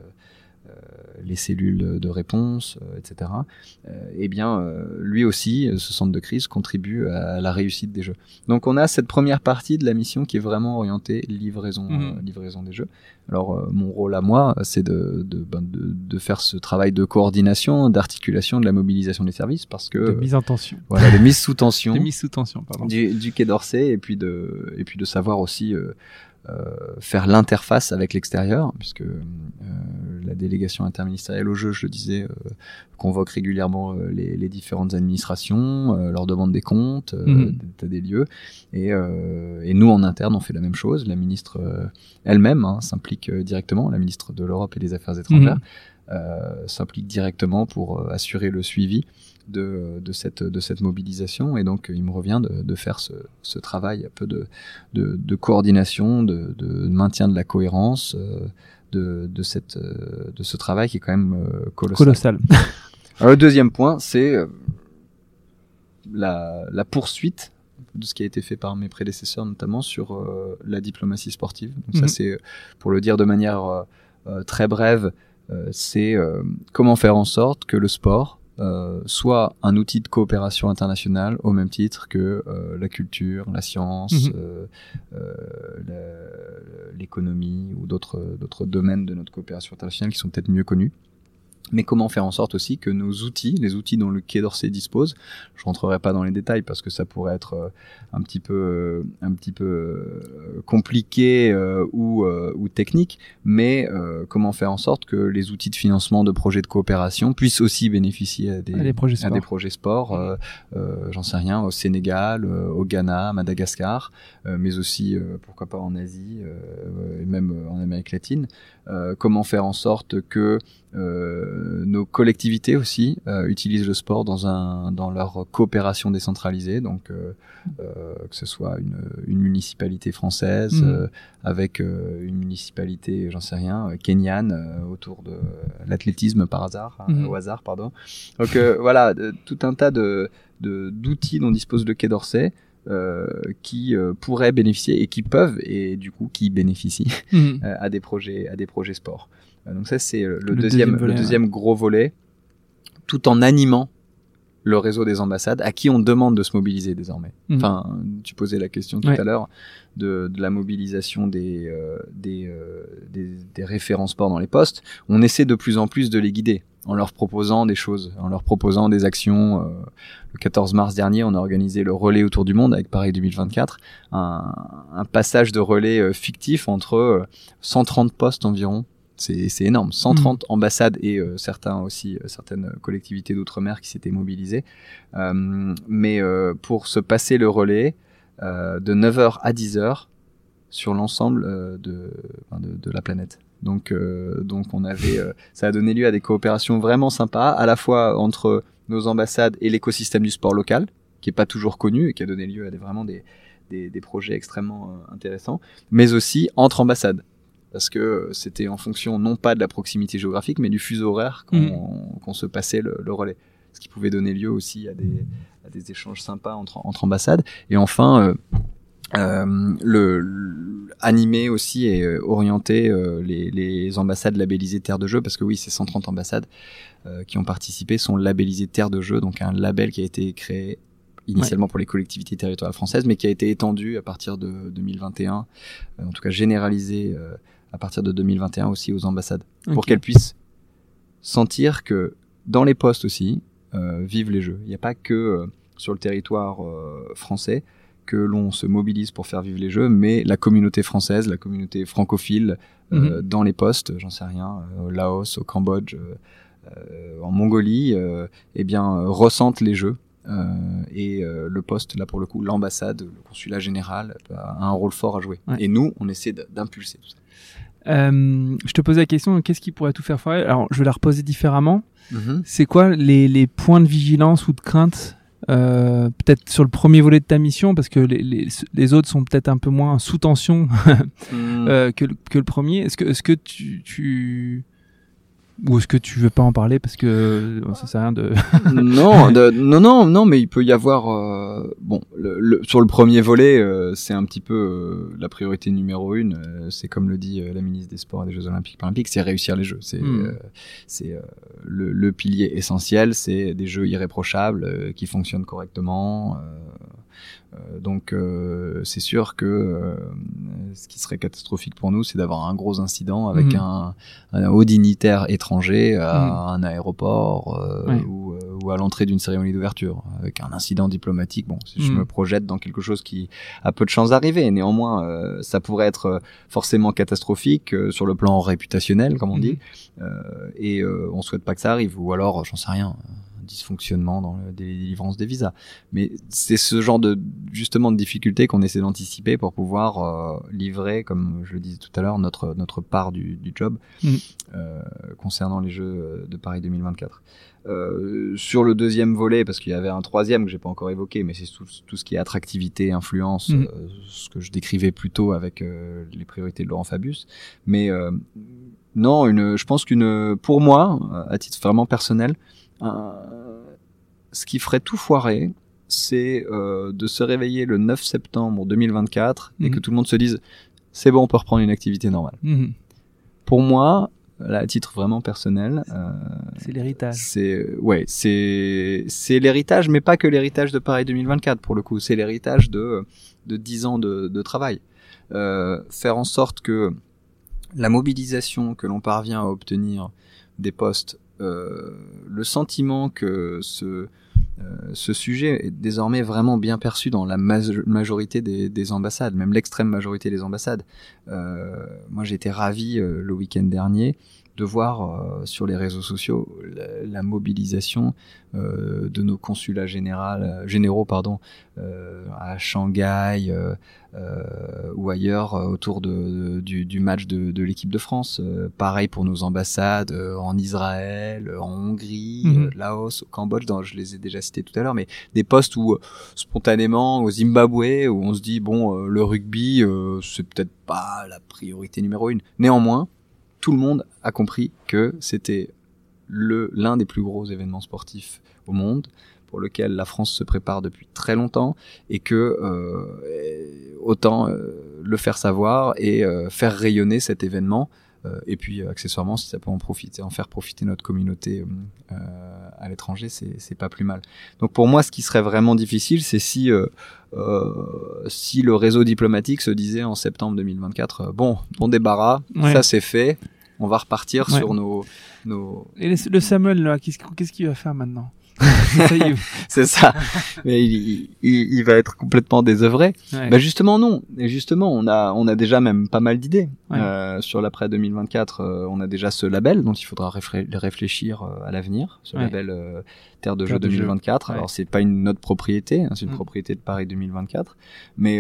les cellules de réponse, euh, etc. Euh, eh bien, lui aussi, ce centre de crise contribue à la réussite des jeux. Donc, on a cette première partie de la mission qui est vraiment orientée livraison, mhm. livraison des jeux. Alors, mon rôle à moi, c'est de, de, ben, de, de, faire ce travail de coordination, d'articulation, de la mobilisation des services, parce que de mise en tension. Voilà, de mise sous tension. de mise sous tension, pardon. Du, du Quai d'Orsay, et puis de et puis de savoir aussi euh, faire l'interface avec l'extérieur, puisque euh, la délégation interministérielle au jeu, je le disais, euh, convoque régulièrement les, les, différentes administrations, leur demande des comptes, mmh. des lieux, et, et, nous en interne on fait la même chose. La ministre elle-même hein, s'implique directement, la ministre de l'Europe et des Affaires étrangères. Mmh. s'implique directement pour assurer le suivi de, de, cette, de cette mobilisation. Et donc, il me revient de, de faire ce, ce, travail un peu de, de, de coordination, de, de, maintien de la cohérence euh, de, de, cette, euh, de ce travail qui est quand même euh, colossal. colossal. Alors, le deuxième point, c'est la, la poursuite de ce qui a été fait par mes prédécesseurs, notamment sur la diplomatie sportive. Donc ça, mhm. c'est, pour le dire de manière euh, très brève, euh, c'est comment faire en sorte que le sport euh, soit un outil de coopération internationale au même titre que euh, la culture, la science, mhm. euh, l'économie ou d'autres d'autres domaines de notre coopération internationale qui sont peut-être mieux connus mais comment faire en sorte aussi que nos outils, les outils dont le Quai d'Orsay dispose, je rentrerai pas dans les détails parce que ça pourrait être euh, un petit peu, euh, un petit peu euh, compliqué ou, ou technique, mais comment faire en sorte que les outils de financement de projets de coopération puissent aussi bénéficier à des, des projets sport, des projets sport j'en sais rien, au Sénégal, au Ghana, Madagascar, mais aussi pourquoi pas en Asie et même en Amérique latine. comment faire en sorte que euh, nos collectivités aussi euh, utilisent le sport dans, un, dans leur coopération décentralisée, donc euh, euh que ce soit une, une municipalité française mmh. avec une municipalité, j'en sais rien, kenyane autour de l'athlétisme par hasard, hein, mmh. au hasard, pardon. Donc voilà, tout un tas de d'outils dont dispose le Quai d'Orsay. Euh, qui euh, pourraient bénéficier et qui peuvent et du coup qui bénéficient mmh. à des projets à des projets sport. Euh, donc ça, c'est euh, le, deuxième, le deuxième gros volet, tout en animant le réseau des ambassades, à qui on demande de se mobiliser désormais. Mhm. Enfin, tu posais la question tout à l'heure de, de, la mobilisation des, euh, des, euh, des, des, référents sport dans les postes. On essaie de plus en plus de les guider en leur proposant des choses, en leur proposant des actions. le 14 mars dernier, on a organisé le relais autour du monde avec Paris 2024, un, un passage de relais fictif entre 130 postes environ c'est énorme. 130 mm. ambassades et euh, certains aussi, euh, certaines collectivités d'outre-mer qui s'étaient mobilisées. Euh, mais pour se passer le relais de 9h à 10h sur l'ensemble de, de, de, la planète. Donc, donc on avait, ça a donné lieu à des coopérations vraiment sympas, à la fois entre nos ambassades et l'écosystème du sport local, qui est pas toujours connu et qui a donné lieu à des, vraiment des, des, des projets extrêmement intéressants, mais aussi entre ambassades parce que c'était en fonction non pas de la proximité géographique, mais du fuseau horaire qu'on qu'on se passait le, le, relais, ce qui pouvait donner lieu aussi à des, à des échanges sympas entre, entre ambassades. Et enfin, euh, euh, le, animer aussi et euh, orienter euh, les, les, ambassades labellisées Terre de Jeu, parce que oui, ces 130 ambassades qui ont participé sont labellisées Terre de Jeu, donc un label qui a été créé initialement ouais. pour les collectivités territoriales françaises, mais qui a été étendu à partir de 2021, euh, en tout cas généralisé à partir de 2021 aussi aux ambassades, okay. pour qu'elles puissent sentir que dans les postes aussi euh, vivent les jeux. Il n'y a pas que euh, sur le territoire euh, français que l'on se mobilise pour faire vivre les jeux, mais la communauté française, la communauté francophile mm -hmm. dans les postes, j'en sais rien, au Laos, au Cambodge, en Mongolie, eh bien ressentent les jeux et le poste, là pour le coup, l'ambassade, le consulat général a un rôle fort à jouer. Ouais. Et nous, on essaie d'impulser tout ça. Euh, je te posais la question, qu'est-ce qui pourrait tout faire foirer? Alors, je vais la reposer différemment. Mm -hmm. C'est quoi les, les, points de vigilance ou de crainte euh, peut-être sur le premier volet de ta mission, parce que les, les, les autres sont peut-être un peu moins sous tension mm. euh, que, que, le premier. Est-ce que, est -ce que tu, tu, ou est-ce que tu veux pas en parler parce que ça sert à rien de non de, non non non mais il peut y avoir euh, bon le, le, sur le premier volet euh, c'est un petit peu euh, la priorité numéro une euh, c'est comme le dit euh, la ministre des Sports et des Jeux Olympiques Paralympiques c'est réussir les Jeux c'est mm. c'est le, le, pilier essentiel c'est des Jeux irréprochables qui fonctionnent correctement euh, donc euh, c'est sûr que euh, ce qui serait catastrophique pour nous, c'est d'avoir un gros incident avec mmh. un, un, haut dignitaire étranger à mmh. un aéroport ouais. ou, ou, à l'entrée d'une cérémonie d'ouverture, avec un incident diplomatique. Bon, si je me projette dans quelque chose qui a peu de chances d'arriver, néanmoins, ça pourrait être forcément catastrophique sur le plan réputationnel, comme on dit, et on souhaite pas que ça arrive, ou alors, j'en sais rien dysfonctionnement dans la délivrance des visas. Mais c'est ce genre de justement de difficultés qu'on essaie d'anticiper pour pouvoir euh, livrer, comme je le disais tout à l'heure, notre notre part du, du job mmh. euh, concernant les Jeux de Paris 2024. Euh, sur le deuxième volet, parce qu'il y avait un troisième que j'ai pas encore évoqué, mais c'est tout, tout, ce qui est attractivité, influence, mmh. euh, ce que je décrivais plus tôt avec euh, les priorités de Laurent Fabius. Mais euh, non, une, je pense qu'une, pour moi, à titre vraiment personnel, ce qui ferait tout foirer, c'est euh, de se réveiller le 9 septembre 2024 mmh. et que tout le monde se dise c'est bon, on peut reprendre une activité normale. Mmh. Pour moi, là, à titre vraiment personnel, euh, c'est l'héritage. C'est ouais, c'est c'est l'héritage, mais pas que l'héritage de Paris 2024 pour le coup. C'est l'héritage de de 10 ans de, de travail. Euh, faire en sorte que la mobilisation que l'on parvient à obtenir des postes euh, le sentiment que ce, euh, ce sujet est désormais vraiment bien perçu dans la majorité des, des ambassades, même l'extrême majorité des ambassades. Euh, moi, j'ai été ravi euh, le week-end dernier de voir euh, sur les réseaux sociaux la, mobilisation euh, de nos consulats généraux pardon, euh, à Shanghai euh, ou ailleurs autour de, du, du, match de, de l'équipe de France. pareil pour nos ambassades en Israël, en Hongrie, mm -hmm. Laos, au Cambodge, dans, je les ai déjà cités tout à l'heure, mais des postes où spontanément au Zimbabwe où on se dit bon le rugby c'est peut-être pas la priorité numéro une. Néanmoins, tout le monde a compris que c'était l'un des plus gros événements sportifs au monde pour lequel la France se prépare depuis très longtemps et que euh, autant euh, le faire savoir et euh, faire rayonner cet événement et puis accessoirement si ça peut en profiter en faire profiter notre communauté à l'étranger c'est pas plus mal donc pour moi ce qui serait vraiment difficile c'est si euh, si le réseau diplomatique se disait en septembre 2024 bon bon débarras ouais. ça c'est fait on va repartir ouais. sur nos nos et le Samuel qu'est-ce qu'il va faire maintenant? c'est ça. Mais il, il, il, va être complètement désœuvré. Ouais. Bah justement non. Et justement, on a on a déjà même pas mal d'idées ouais. euh, sur l'après 2024. Euh, on a déjà ce label dont il faudra réflé réfléchir euh, à l'avenir. Ce ouais. label euh, Terre de Terre jeu de 2024. Jeu. Alors c'est pas une notre propriété, hein, c'est une mmh. propriété de Paris 2024. Mais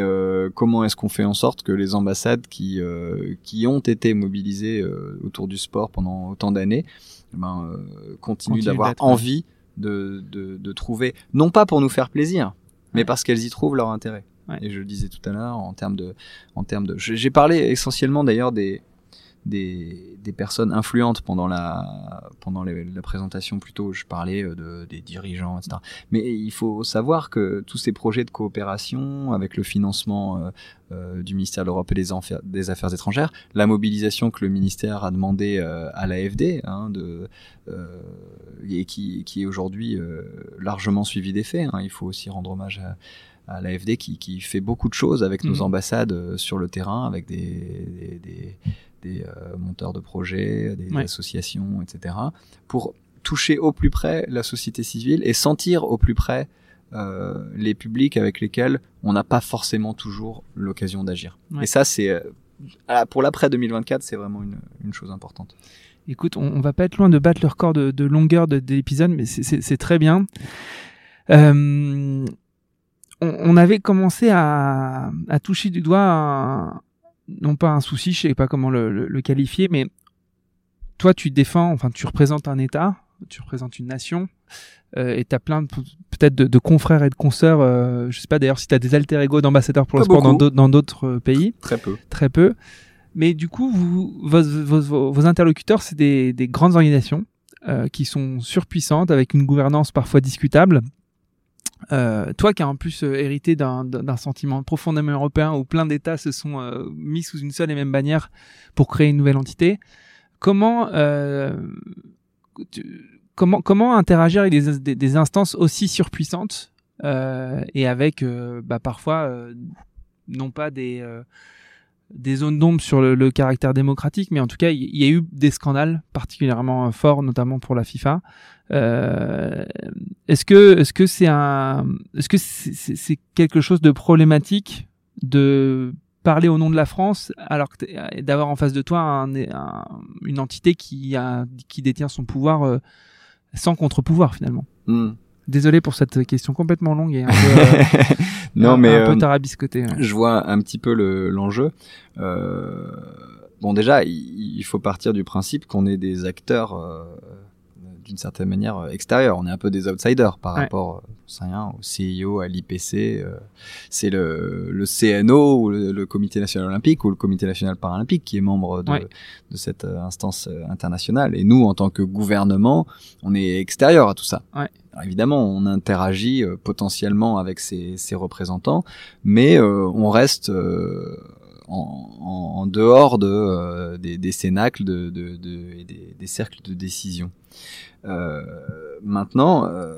comment est-ce qu'on fait en sorte que les ambassades qui qui ont été mobilisées autour du sport pendant autant d'années, eh ben, continuent d'avoir envie de, de, de, trouver, non pas pour nous faire plaisir, mais parce qu'elles y trouvent leur intérêt. Ouais. Et je le disais tout à l'heure en termes de, en termes de, j'ai parlé essentiellement d'ailleurs des des, des personnes influentes pendant la pendant la présentation plutôt je parlais euh, de des dirigeants etc mais il faut savoir que tous ces projets de coopération avec le financement euh, euh du ministère de l'Europe et des, des, Affaires étrangères la mobilisation que le ministère a demandé euh, à l'AFD hein, et qui, qui est aujourd'hui largement suivi des faits hein. il faut aussi rendre hommage à à l'AFD qui, qui, fait beaucoup de choses avec nos mmh. ambassades sur le terrain, avec des, des, des euh, monteurs de projets, des associations, etc., pour toucher au plus près la société civile et sentir au plus près euh, les publics avec lesquels on n'a pas forcément toujours l'occasion d'agir. Et ça, c'est euh, pour l'après 2024, c'est vraiment une, une, chose importante. Écoute, on, on, va pas être loin de battre le record de, de longueur de, de l'épisode, mais c'est très bien. Euh, on, on, avait commencé à, à toucher du doigt un, non pas un souci, je sais pas comment le, qualifier, mais toi tu défends, enfin tu représentes un État, tu représentes une nation, euh, et tu as plein peut-être de, confrères et de consoeurs, euh, je sais pas d'ailleurs si tu as des alter ego d'ambassadeurs pour le sport dans d'autres euh, pays. Très peu. Très peu. Mais du coup, vous, vos, interlocuteurs, c'est des, des, grandes organisations euh, qui sont surpuissantes, avec une gouvernance parfois discutable, euh, toi qui as en plus euh, hérité d'un sentiment profondément européen où plein d'États se sont euh, mis sous une seule et même bannière pour créer une nouvelle entité, comment comment comment interagir avec des, des, instances aussi surpuissantes et avec bah, parfois non pas des des zones d'ombre sur le, caractère démocratique, mais en tout cas, il y, a eu des scandales particulièrement forts, notamment pour la FIFA. Euh, est-ce que est-ce que c'est un est-ce que c'est quelque chose de problématique de parler au nom de la France alors que d'avoir en face de toi un, une entité qui détient son pouvoir euh, sans contre-pouvoir finalement? Hmm. Désolé pour cette question complètement longue et un peu, euh, non, mais, un peu tarabiscoté. Je vois un petit peu l'enjeu. bon, déjà, il, faut partir du principe qu'on est des acteurs d'une certaine manière euh, extérieure. On est un peu des outsiders par rapport euh, rien, au CIO, à l'IPC. Euh, c'est le, le, CNO ou le, Comité national olympique ou le Comité national paralympique qui est membre de, de cette instance internationale. Et nous, en tant que gouvernement, on est extérieur à tout ça. Évidemment, on interagit potentiellement avec ces, représentants, mais on reste en, en, dehors de, des, cénacles de, de, de des, cercles de décision. Euh, maintenant, euh,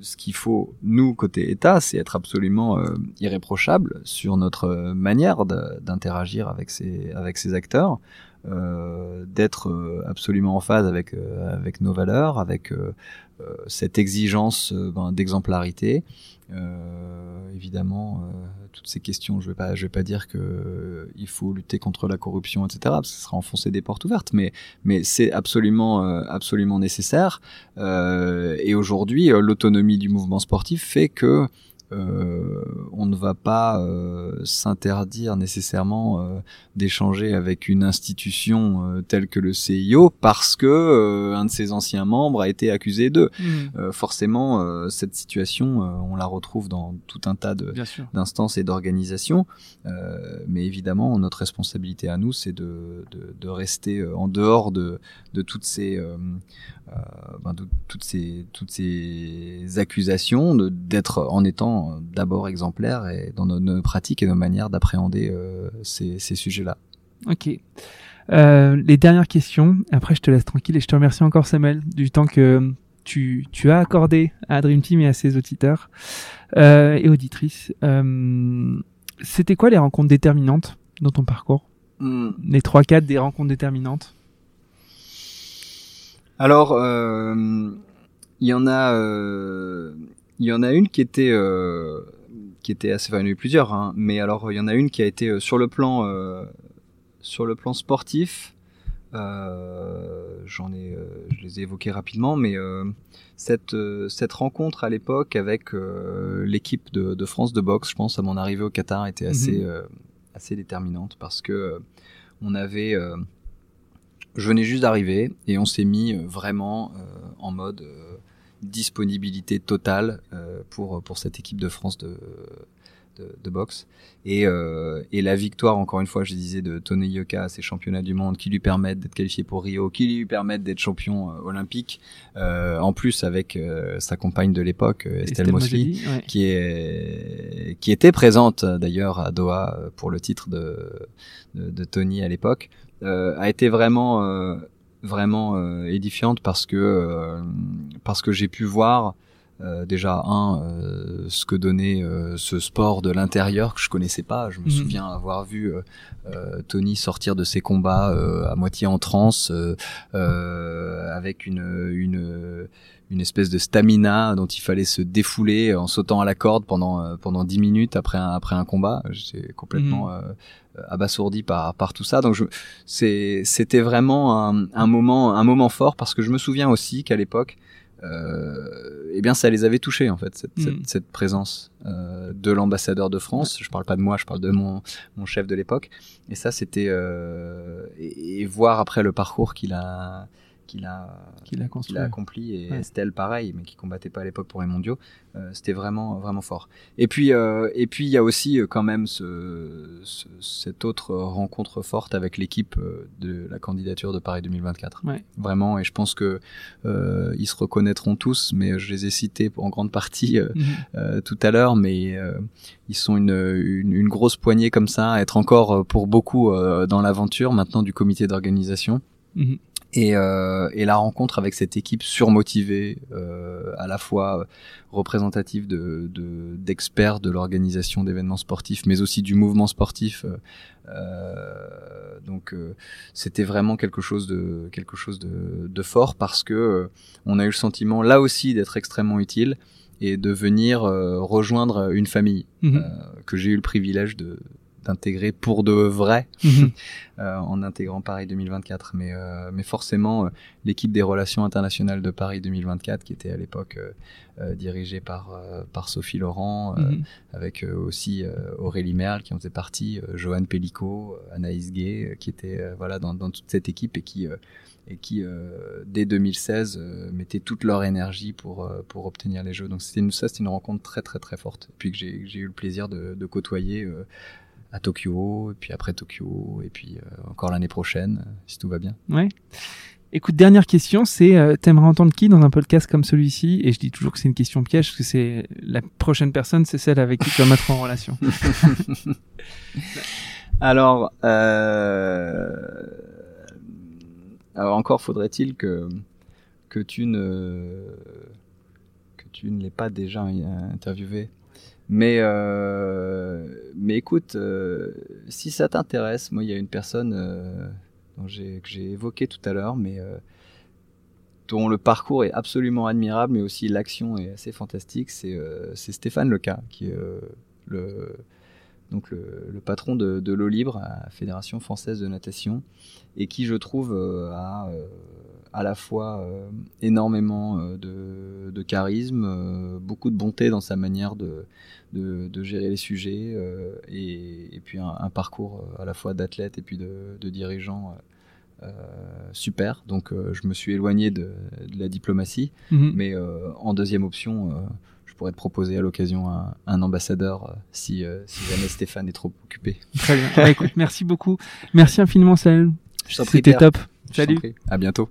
ce qu'il faut, nous, côté État, c'est être absolument euh, irréprochable sur notre manière d'interagir avec ces, acteurs, euh, d'être absolument en phase avec, avec nos valeurs, avec cette exigence ben, d'exemplarité. évidemment, toutes ces questions, je vais pas, je vais pas dire que euh, il faut lutter contre la corruption, etc. Parce que ce sera enfoncer des portes ouvertes, mais mais c'est absolument euh, absolument nécessaire. Euh, et aujourd'hui, l'autonomie du mouvement sportif fait que euh, on ne va pas euh, s'interdire nécessairement euh, d'échanger avec une institution telle que le CIO parce que un de ses anciens membres a été accusé d'eux. Mmh. forcément, cette situation, on la retrouve dans tout un tas d'instances et d'organisations. mais évidemment, notre responsabilité à nous, c'est de, de, rester en dehors de, de toutes ces ben, de toutes ces toutes ces accusations d'être en étant d'abord exemplaire et dans nos, pratiques et nos manières d'appréhender euh, ces, sujets-là. Ok. Euh, les dernières questions. Après, je te laisse tranquille et je te remercie encore, Samuel, du temps que tu, as accordé à Dream Team et à ses auditeurs euh, et auditrices. C'était quoi les rencontres déterminantes dans ton parcours? Hmm. Les trois quatre des rencontres déterminantes? Alors, il y en a il y en a une qui était euh, qui était assez, enfin, il y en a eu plusieurs, hein, mais alors il y en a une qui a été euh, sur le plan euh, sur le plan sportif. J'en ai, je les ai évoqués rapidement, mais cette cette rencontre à l'époque avec l'équipe de, de, France de boxe, je pense à mon arrivée au Qatar, était assez mhm. assez déterminante parce que on avait je venais juste d'arriver et on s'est mis vraiment en mode disponibilité totale euh, pour pour cette équipe de France de de, boxe. Et, euh, et la victoire, encore une fois, je disais, de Tony Yoka à ces championnats du monde qui lui permettent d'être qualifié pour Rio, qui lui permettent d'être champion euh, olympique. Euh, en plus, avec euh, sa compagne de l'époque, Estelle, Mosley, qui, est, qui était présente d'ailleurs à Doha pour le titre de, de, de Tony à l'époque, a été vraiment vraiment édifiante parce que parce que j'ai pu voir euh, déjà un euh, ce que donnait euh, ce sport de l'intérieur que je connaissais pas je me mhm. souviens avoir vu Tony sortir de ses combats à moitié en transe avec une, une une espèce de stamina dont il fallait se défouler en sautant à la corde pendant pendant dix minutes après un après un combat j'étais complètement mhm. abasourdi par par tout ça donc c'était vraiment un, un moment un moment fort parce que je me souviens aussi qu'à l'époque euh, eh bien ça les avait touchés en fait cette, cette, cette présence euh, de l'ambassadeur de France. Je parle pas de moi, je parle de mon, mon chef de l'époque. Et ça c'était euh, et, et, voir après le parcours qu'il a qu'il a, qu'il a, accompli et Estelle pareil mais qui combattait pas à l'époque pour les mondiaux euh, c'était vraiment vraiment fort. Et puis euh, et puis il y a aussi euh, quand même ce, ce, cette autre rencontre forte avec l'équipe de la candidature de Paris 2024 ouais. vraiment et je pense que ils se reconnaîtront tous mais je les ai cités en grande partie mm-hmm. tout à l'heure mais ils sont une, une, une, grosse poignée comme ça à être encore pour beaucoup dans l'aventure maintenant du comité d'organisation. Mm-hmm et, euh, et, la rencontre avec cette équipe surmotivée, euh, à la fois représentative de d'experts de, l'organisation d'événements sportifs, mais aussi du mouvement sportif. Euh, euh donc euh, c'était vraiment quelque chose de quelque chose de, de fort parce que euh, on a eu le sentiment là aussi d'être extrêmement utile et de venir rejoindre une famille mmh que j'ai eu le privilège de d'intégrer pour de vrai mhm. euh, en intégrant Paris 2024. Mais, euh, mais forcément, euh, l'équipe des relations internationales de Paris 2024, qui était à l'époque dirigée par, par Sophie Laurent, mhm. avec aussi Aurélie Merle qui en faisait partie, Johan Pellico, Anaïs Gay, qui était voilà dans, dans, toute cette équipe et qui et qui dès 2016 mettaient toute leur énergie pour pour obtenir les jeux donc c'était ça c'était une rencontre très très très forte et puis que j'ai j'ai eu le plaisir de, de côtoyer à Tokyo, et puis après Tokyo, et puis euh, encore l'année prochaine, si tout va bien. Ouais. Écoute, dernière question, c'est euh, t'aimerais entendre qui dans un podcast comme celui-ci? Et je dis toujours que c'est une question piège, parce que c'est la prochaine personne, c'est celle avec qui tu vas mettre en relation. alors, euh... alors encore faudrait-il que que tu ne que tu ne l'aies pas déjà interviewé mais, euh, mais écoute, euh, si ça t'intéresse, moi, il y a une personne euh, dont que j'ai évoqué tout à l'heure, mais euh, dont le parcours est absolument admirable, mais aussi l'action est assez fantastique. C'est, Stéphane Leca, qui est le, donc le, patron de, de l'eau libre à la Fédération française de natation, et qui, je trouve, a à la fois énormément de, de charisme, beaucoup de bonté dans sa manière de de, de gérer les sujets euh, et, et, puis un, un, parcours euh, à la fois d'athlète et puis de, dirigeant euh, super. Donc je me suis éloigné de, de la diplomatie, mmh. mais en deuxième option je pourrais te proposer à l'occasion un, un, ambassadeur euh, si, euh, si jamais Stéphane est trop occupé. Très bien. bah, écoute, merci beaucoup. Merci infiniment, Samuel. C'était top. Salut. À bientôt.